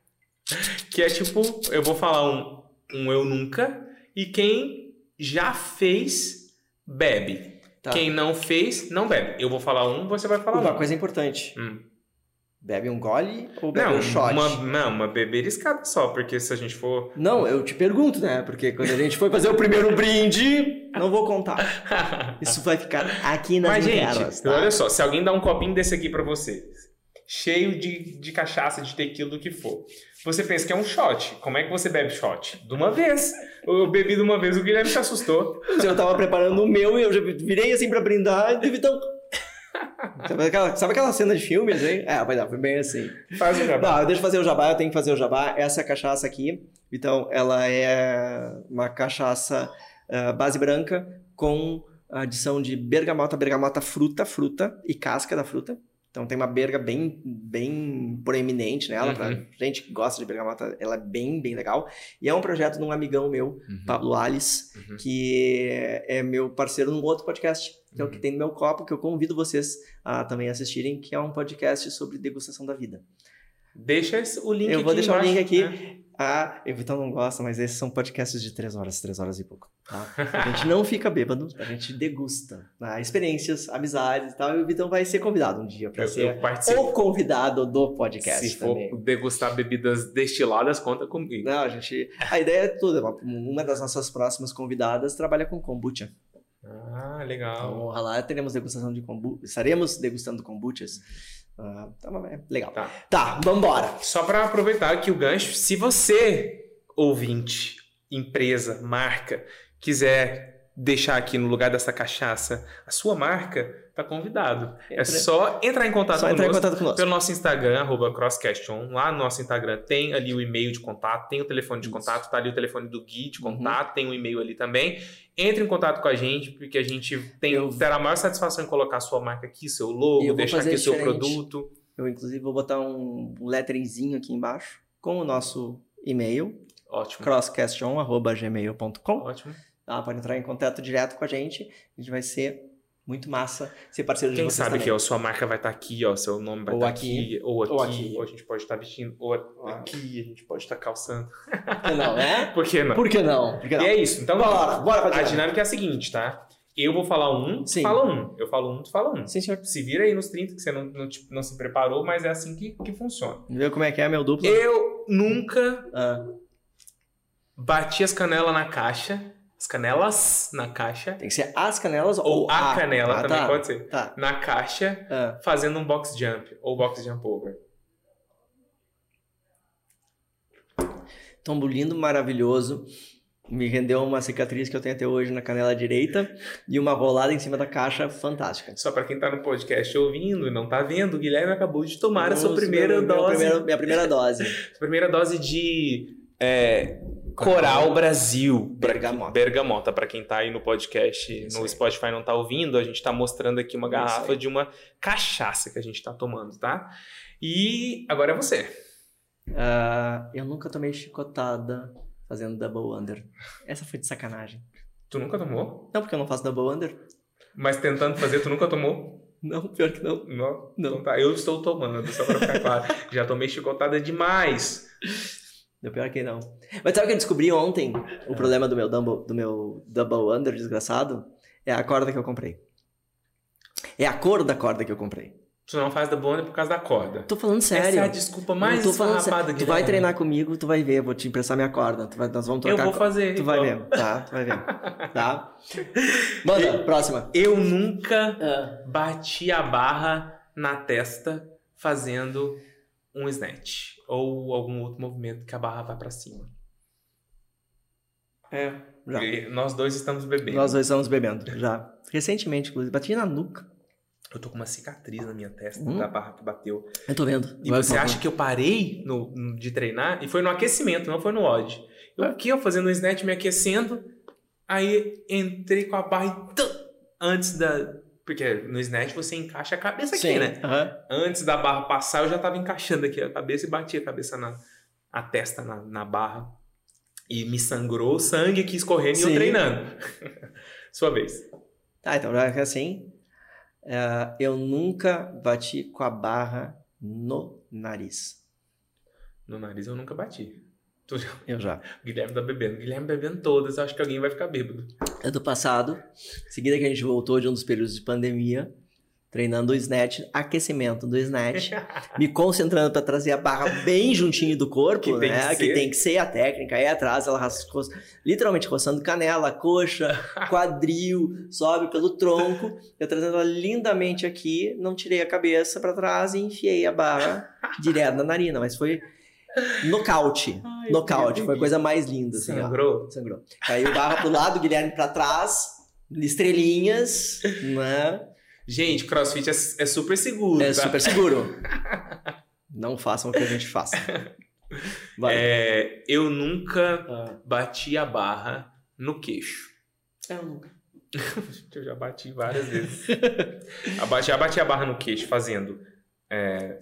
que é tipo, eu vou falar um, um eu nunca e quem já fez bebe. Tá. Quem não fez, não bebe. Eu vou falar um, você vai falar Uma um. coisa importante. Hum. Bebe um gole ou bebe Não, um shot? uma, não, uma beberiscada só, porque se a gente for. Não, eu te pergunto, né? Porque quando a gente foi fazer o primeiro brinde, não vou contar. (laughs) Isso vai ficar aqui nas Mas, internas, gente, tá? olha só, se alguém dá um copinho desse aqui pra vocês, cheio de, de cachaça, de tequila, do que for, você pensa que é um shot. Como é que você bebe shot? De uma vez. Eu bebi de uma vez, o Guilherme se assustou. Eu tava preparando o meu e eu já virei assim pra brindar e teve tão... (laughs) Sabe aquela, sabe aquela cena de filmes, hein? É, vai dar, foi bem assim. Faz o jabá. Não, deixa eu fazer o jabá, eu tenho que fazer o jabá. Essa cachaça aqui, então, ela é uma cachaça ah, base branca com adição de bergamota, bergamota fruta, fruta e casca da fruta. Então tem uma berga bem, bem proeminente nela, pra Uhum. gente que gosta de bergamota, ela é bem, bem legal. E é um projeto de um amigão meu, Pablo Alice, Uhum. que é meu parceiro num outro podcast, que é o que Uhum. tem no meu copo, que eu convido vocês a também assistirem, que é um podcast sobre degustação da vida. Deixa o link Eu vou deixar o embaixo, link aqui. né? Ah, o Vitão não gosta, mas esses são podcasts de três horas, três horas e pouco. Tá? A gente não fica bêbado, a gente degusta né? experiências, amizades e tal. E o Vitão vai ser convidado um dia para ser o convidado do podcast Se for também. degustar bebidas destiladas, conta comigo. Não, a gente. A ideia é toda. Uma, das nossas próximas convidadas trabalha com kombucha. Ah, legal. Então, lá teremos degustação de kombucha. Estaremos degustando kombuchas. Ah, tá, é legal. Tá. Tá, vambora. Só para aproveitar aqui o gancho, se você, ouvinte, empresa, marca, quiser deixar aqui no lugar dessa cachaça a sua marca, tá convidado. É Entra- só entrar em contato Só entrar em contato conosco. pelo nosso Instagram, arroba CrossCastOn. Lá no nosso Instagram tem ali o e-mail de contato, tem o telefone de Isso. contato, tá ali o telefone do Gui de Uhum. contato, tem o e-mail ali também. Entre em contato com a gente, porque a gente tem, Eu- terá a maior satisfação em colocar a sua marca aqui, seu logo, deixar aqui seu diferente. produto. Eu, inclusive, vou botar um letteringzinho aqui embaixo com o nosso e-mail, Ótimo. crosscastion.gmail.com. Ótimo. Tá? Pode entrar em contato direto com a gente. A gente vai ser muito massa ser parceiro de Quem vocês sabe também. que ó, sua marca vai estar aqui, ó, seu nome vai Ou estar aqui. aqui, ou aqui, Ou ou aqui. a gente pode estar vestindo, ou aqui, a gente pode estar calçando. Por que não, né? (laughs) Por que não? Por que não? Por que não? E é isso. Então, Bora, bora pra a dinâmica. é a seguinte, tá? Eu vou falar um, Sim. fala um. Eu falo um, tu fala um. Sim, senhor. Se vira aí nos 30 que você não, não, te- não se preparou, mas é assim que, que funciona. Viu como é que é meu duplo? Eu nunca Ah, bati as canelas na caixa, as canelas na caixa, tem que ser as canelas ou, ou a canela Ah, também tá. pode ser, Tá. na caixa, Ah. fazendo um box jump, ou box jump over. Tombo lindo, maravilhoso. Me rendeu uma cicatriz que eu tenho até hoje na canela direita e uma rolada em cima da caixa fantástica. Só pra quem tá no podcast ouvindo e não tá vendo, o Guilherme acabou de tomar a sua Nossa, primeira meu- meu dose. primeiro- minha primeira (laughs) dose. Primeira dose de é, Coral Brasil. Bergamota. Bergamota, pra quem tá aí no podcast, Isso no aí. Spotify não tá ouvindo, a gente tá mostrando aqui uma garrafa de uma cachaça que a gente tá tomando, tá? E agora é você. Ah, eu nunca tomei chicotada fazendo double under. Essa foi de sacanagem. Tu nunca tomou? Não, porque eu não faço double under. Mas tentando fazer, tu nunca tomou? Não, pior que não. Não. Não. Então tá, eu estou tomando, só pra ficar claro. Já tomei chicotada demais. Não, pior que não. Mas sabe o que eu descobri ontem? É. O problema do meu, double, do meu double under desgraçado é a corda que eu comprei. É a cor da corda que eu comprei. Tu não faz da bonda por causa da corda. Tô falando sério. Essa é a desculpa mais Não tô falando esfarrapada, sério. Tu vai treinar comigo, tu vai ver. Vou te emprestar minha corda. Tu vai, nós vamos Eu trocar. vou co- fazer. Tu vai então. ver, tá? Tu vai ver. Tá? (laughs) Manda, próxima. Eu nunca Ah, bati a barra na testa fazendo um snatch ou algum outro movimento que a barra vai pra cima. é, já. E nós dois estamos bebendo. Nós dois estamos bebendo, já. Recentemente, inclusive. Bati na nuca. Eu tô com uma cicatriz na minha testa Hum. da barra que bateu. Eu tô vendo. E Vai, você acha que eu parei no, no- de treinar? E foi no aquecimento, não foi no odd. Eu aqui, ó, fazendo um snatch, me aquecendo. Aí entrei com a barra e tum, antes da, Porque no snatch você encaixa a cabeça aqui, Sim. né? aham. Antes da barra passar, eu já tava encaixando aqui a cabeça e bati a cabeça na a testa na, na barra. E me sangrou o sangue aqui escorrendo e Sim. eu treinando. (laughs) Sua vez. Tá, então que assim, é, eu nunca bati com a barra no nariz. No nariz eu nunca bati. Tu já- (laughs) Eu já. O Guilherme tá bebendo. O Guilherme bebendo todas, eu acho que alguém vai ficar bêbado. Ano passado, em seguida que a gente voltou de um dos períodos de pandemia, treinando o snatch, aquecimento do snatch, (laughs) me concentrando para trazer a barra bem juntinho do corpo, Que tem né? que Que ser. tem que ser a técnica. Aí atrás ela rascou, literalmente roçando canela, coxa, (laughs) quadril, sobe pelo tronco. Eu trazendo ela lindamente aqui, não tirei a cabeça para trás e enfiei a barra direto na narina, mas foi nocaute. Ai, Nocaute, foi a coisa mais linda, assim, ó. Sangrou? Sangrou. Caiu barra pro lado, Guilherme pra trás, estrelinhas, né? Gente, crossfit é, é super seguro. É tá? super seguro. (laughs) Não façam o que a gente faz. Vai. É, eu nunca Ah, bati a barra no queixo. eu nunca. (laughs) Eu já bati várias vezes. Já bati a barra no queixo fazendo é,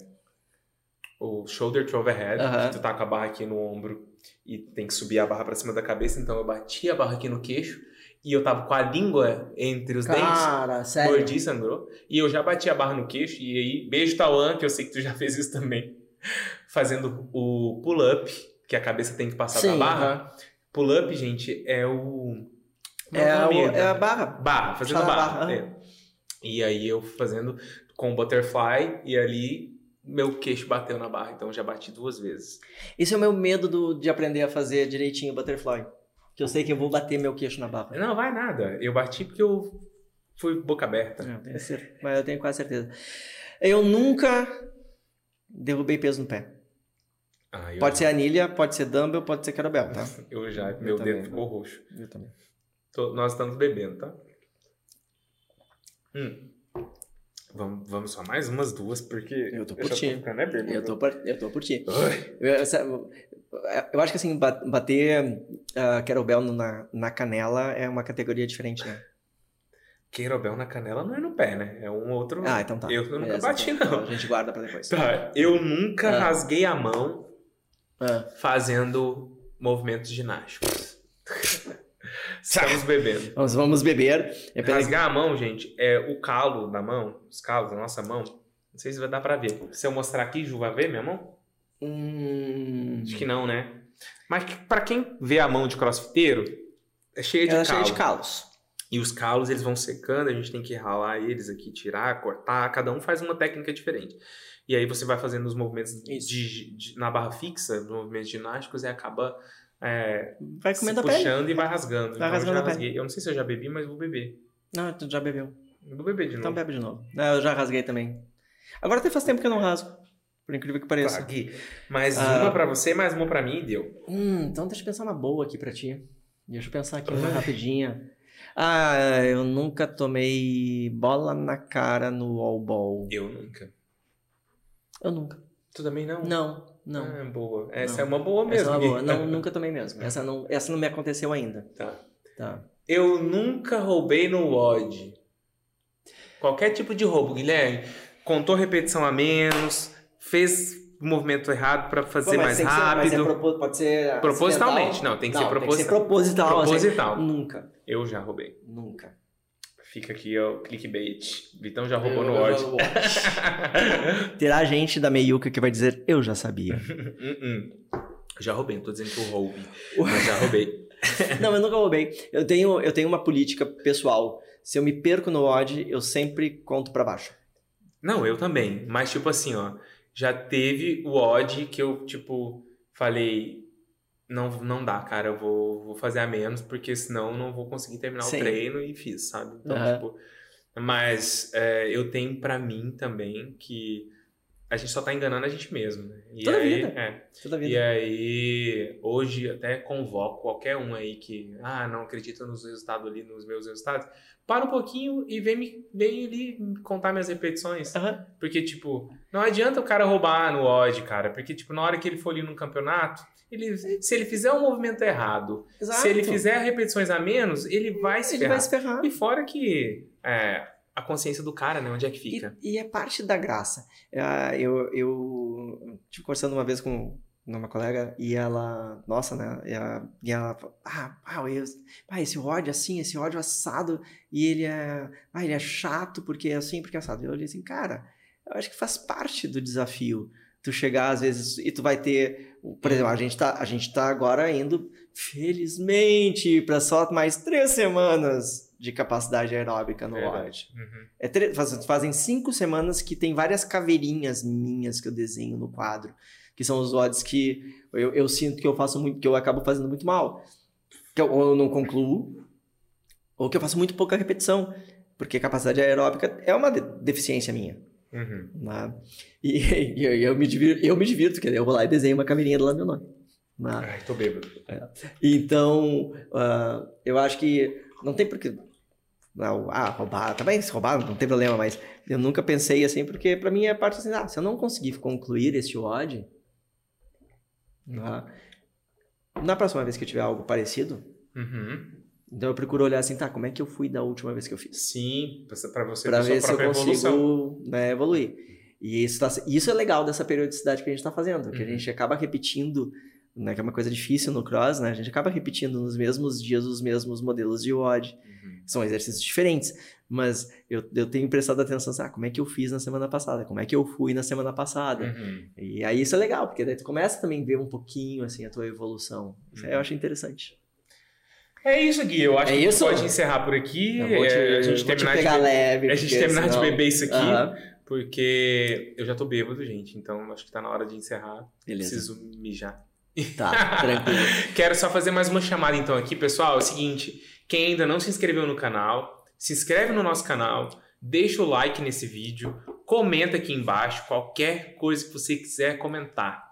o shoulder to overhead, Aham. que tu tá com a barra aqui no ombro e tem que subir a barra pra cima da cabeça, então eu bati a barra aqui no queixo e eu tava com a língua entre os dentes. Cara, sério. Mordi, sangrou. E eu já bati a barra no queixo. E aí, beijo, Tauan, que eu sei que tu já (laughs) fez isso também. Fazendo o pull-up, que a cabeça tem que passar da Sim, barra. aham. Pull-up, gente, é o. É, o a, nome? é a barra. Barra, fazendo Puxar a barra. barra, é. E aí eu fazendo com o butterfly e ali meu queixo bateu na barra. Então eu já bati duas vezes. Esse é o meu medo do- de aprender a fazer direitinho o butterfly. Que eu sei que eu vou bater meu queixo na barra. Não, vai nada. Eu bati porque eu fui boca aberta. Eu tenho cer- Mas eu tenho quase certeza. Eu nunca derrubei peso no pé. Ah, eu Pode já. ser anilha, pode ser dumbbell, pode ser kettlebell, tá? (laughs) Eu já, meu também, dedo ficou roxo. Eu também. Tô- nós estamos bebendo, tá? Hum. Vamos, vamos só mais umas duas, porque Eu tô por já ti. é bêbado. Eu tô, por, eu tô por ti. Ai, Eu, eu- eu acho que assim, ba- bater uh, kettlebell na, na canela é uma categoria diferente, né? Queirobel na canela não é no pé, né? É um outro. Ah, então tá. Eu nunca Beleza, bati, então. não. A gente guarda pra depois. Tá, eu nunca Ah. rasguei a mão Ah, fazendo movimentos ginásticos. (laughs) Estamos bebendo. vamos, vamos beber. É pena- Rasgar a mão, gente, é o calo da mão, os calos da nossa mão. Não sei se vai dar pra ver. Se eu mostrar aqui, Ju, vai ver minha mão? Hum, Acho que não, né? Mas pra quem vê a mão de crossfiteiro, é cheia de é cheia de calos. E os calos, eles vão secando, a gente tem que ralar eles aqui, tirar, cortar. Cada um faz uma técnica diferente. E aí você vai fazendo os movimentos de- de- na barra fixa, os movimentos ginásticos, e acaba é, Vai comendo a pele. puxando e vai rasgando. Vai então eu rasgando já a pele. rasguei. Eu não sei se eu já bebi, mas vou beber. Não, tu já bebeu. Eu Vou beber de Então novo. bebe de novo. Não, eu já rasguei também. Agora até faz tempo que eu não rasgo. Por incrível que pareça. Tá, Gui. Mais Ah. uma pra você, mais uma pra mim e deu. Hum, então deixa eu pensar uma boa aqui pra ti. Deixa eu pensar aqui uma rapidinha. Ah, eu nunca tomei bola na cara no all ball. Eu nunca. Eu nunca. Tu também não? Não, não. Ah, boa. Essa Não. é uma boa mesmo. Essa é uma boa. Não, (laughs) nunca tomei mesmo. Essa não, essa não me aconteceu ainda. Tá. Tá. Eu nunca roubei no WOD. Qualquer tipo de roubo, Guilherme. Contou repetição a menos, fez o movimento errado pra fazer Pô, mais tem que ser- rápido. é pode ser Propositalmente, não, tem que ser Tem que ser proposital. proposital. assim. Proposital. Nunca, Eu já roubei. nunca. Fica aqui ó, o clickbait. Vitão já roubou no Eu- WOD. já- (laughs) Terá gente da meiuca que vai dizer, eu já sabia. Hum, hum. Já roubei, não tô dizendo que eu roube, mas já roubei. (laughs) Não, eu nunca roubei. Eu tenho, eu tenho uma política pessoal. Se eu me perco no odd, eu sempre conto pra baixo. Não, eu também. Mas, tipo assim, ó. Já teve o odd que eu, tipo, falei. Não, não dá, cara. Eu vou, vou fazer a menos, porque senão não vou conseguir terminar Sim. o treino e fiz, sabe? Então, Aham. tipo. Mas é, eu tenho pra mim também que a gente só tá enganando a gente mesmo, né? E Toda aí, vida. É, Toda e vida. aí, hoje até convoco qualquer um aí que, ah, não acredita nos resultados ali, nos meus resultados. Para um pouquinho e vem, me, vem ali contar minhas repetições. Aham. Porque, tipo, não adianta o cara roubar no odd, cara. Porque, tipo, na hora que ele for ali no campeonato, ele, se ele fizer um movimento errado, Exato. se ele fizer repetições a menos, ele vai se Ele ferrar. vai se ferrar. E fora que é, a consciência do cara, né? Onde é que fica. E, e é parte da graça. Ah, Eu, eu tive conversando uma vez com uma colega e ela, nossa, né? E ela, e ela ah, ah, eu, ah, esse ódio assim, esse ódio assado, e ele é, ah, ele é chato porque é assim, porque é assado. Eu olhei assim, cara, eu acho que faz parte do desafio. Tu chegar às vezes e tu vai ter, por exemplo, a gente tá, a gente tá agora indo, felizmente, para só mais três semanas de capacidade aeróbica no Verdade. ódio. Uhum. É tre- faz- fazem cinco semanas que tem várias caveirinhas minhas que eu desenho no quadro, que são os odds que eu, eu sinto que eu faço muito, que eu acabo fazendo muito mal. Que eu, ou eu não concluo, ou que eu faço muito pouca repetição, porque a capacidade aeróbica é uma de- deficiência minha. Uhum. Né? E, (laughs) e eu, eu me divirto, eu me divirto, quer dizer, eu vou lá e desenho uma caveirinha do lado do meu nome. Né? Ai, tô bêbado. Então, ah, eu acho que não tem porque. Ah, roubar, também se roubar, não tem problema, mas eu nunca pensei assim, porque pra mim é parte assim, ah, se eu não conseguir concluir esse WOD, na, na próxima vez que eu tiver algo parecido, Uhum. então eu procuro olhar assim, tá, como é que eu fui da última vez que eu fiz? Sim, pra- pra você Pra ver se eu evolução. consigo né, evoluir. E isso, tá, isso é legal dessa periodicidade que a gente tá fazendo, que a Uhum. gente acaba repetindo, né, que é uma coisa difícil no cross, né? A gente acaba repetindo nos mesmos dias os mesmos modelos de WOD. Uhum. São exercícios diferentes, mas eu, eu tenho prestado atenção, assim, ah, como é que eu fiz na semana passada? Como é que eu fui na semana passada? Uhum. E aí isso é legal, porque daí tu começa também a ver um pouquinho, assim, a tua evolução. Isso aí eu Uhum. acho interessante. É isso, Gui. Eu acho É que a gente isso? pode encerrar por aqui. Eu vou te, é, a gente te terminar pegar de, leve. a gente terminar senão- de beber isso aqui, Aham, porque eu já tô bêbado, gente. Então acho que tá na hora de encerrar. Beleza. Preciso mijar. Tá, tranquilo. (laughs) Quero só fazer mais uma chamada então aqui, pessoal. É o seguinte: quem ainda não se inscreveu no canal, se inscreve no nosso canal, deixa o like nesse vídeo, comenta aqui embaixo qualquer coisa que você quiser comentar.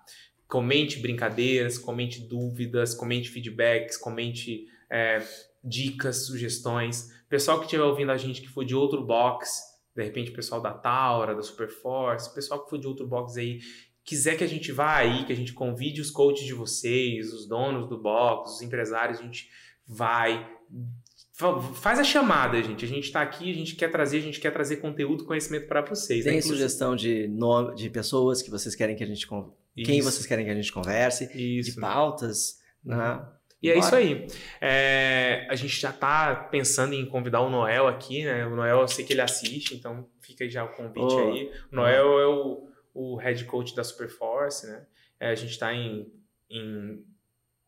Comente brincadeiras, comente dúvidas, comente feedbacks, comente é, dicas, sugestões. Pessoal que estiver ouvindo a gente que for de outro box, de repente pessoal da Taura, da Superforce, pessoal que for de outro box aí, quiser que a gente vá aí, que a gente convide os coaches de vocês, os donos do box, os empresários, a gente vai. Fa- Faz a chamada, gente. A gente está aqui, a gente quer trazer, a gente quer trazer conteúdo, conhecimento para vocês. né? Tem Inclusive- sugestão de nome, de pessoas que vocês querem que a gente con- quem vocês querem que a gente converse, Isso. de pautas, né? E é Bora. isso aí. É, a gente já tá pensando em convidar o Noel aqui, né? O Noel, eu sei que ele assiste, então fica aí já o convite Oh. aí. O Noel é o, o head coach da Superforce, né? É, a gente tá em, em-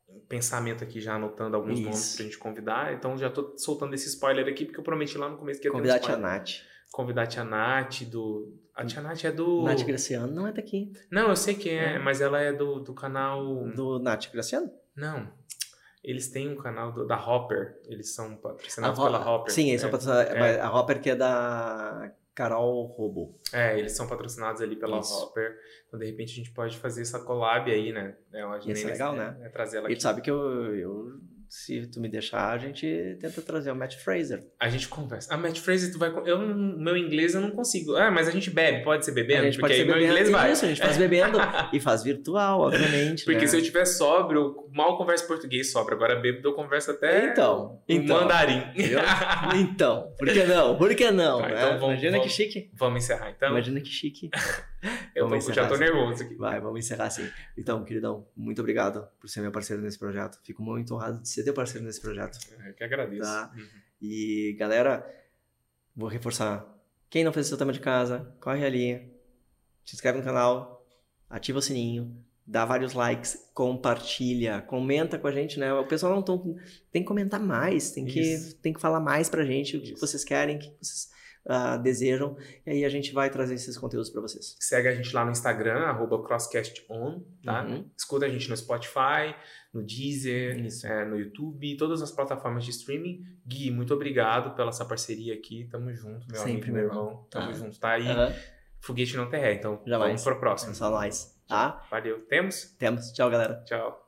em pensamento aqui, já anotando alguns Isso. nomes pra gente convidar. Então já tô soltando esse spoiler aqui, porque eu prometi lá no começo que ia ter um Convidar a. Nath. Convidar a tia Nath do... A tia Nath é do... Nath Graciano não é daqui. Não, eu sei quem é, É. mas ela é do, do canal... Do Nath Graciano? Não. Eles têm um canal do- da Hopper. Eles são patrocinados A Ho- pela Hopper. Sim, eles são é, patrocinados. é. A Hopper que é da Carol Robo. é, eles são patrocinados ali pela Isso. Hopper. Então, de repente, a gente pode fazer essa collab aí, né? É, uma Ia ser legal, né? É, trazer ela E aqui. tu sabe que eu, eu, se tu me deixar, a gente tenta trazer o Matt Fraser. A gente conversa. A Matt Fraser, tu vai... Eu, meu inglês eu não consigo. Ah, mas a gente bebe. Pode ser bebendo? a gente porque pode aí ser meu bebendo. inglês vai. Isso, a gente faz bebendo (laughs) e faz virtual, obviamente. Porque né? se eu tiver sóbrio, eu mal converso português sóbrio. Agora bêbado eu converso até Então, então. mandarim. Eu- (laughs) Então, por que não? Por que não? Tá, né? então vamos- Imagina vamos- que chique. Vamos encerrar, então? Imagina que chique. (laughs) (laughs) eu tô- já tô assim. nervoso aqui. Vai, vamos encerrar assim. Então, queridão, muito obrigado por ser meu parceiro nesse projeto. Fico muito honrado de ser teu parceiro nesse projeto. Eu que agradeço. Tá. Uhum. E, galera, vou reforçar. Quem não fez o seu tema de casa, corre ali, se inscreve no canal, ativa o sininho, dá vários likes, compartilha, comenta com a gente, né? O pessoal não tão, tem que comentar mais, tem que, Isso. tem que falar mais pra gente o que Isso. vocês querem, o que vocês ah, desejam, e aí a gente vai trazer esses conteúdos pra vocês. Segue a gente lá no Instagram, arroba crosscaston, tá? Uhum. Escuta a gente no Spotify, no Deezer, é, no YouTube, todas as plataformas de streaming. Gui, muito obrigado pela essa parceria aqui. Tamo junto, meu Sempre, amigo, meu irmão. Tamo Tá. junto, tá? E Aham. foguete não tem ré, então Jamais. vamos pro próximo. É só nós, tá? Valeu. Temos? Temos. Tchau, galera. Tchau.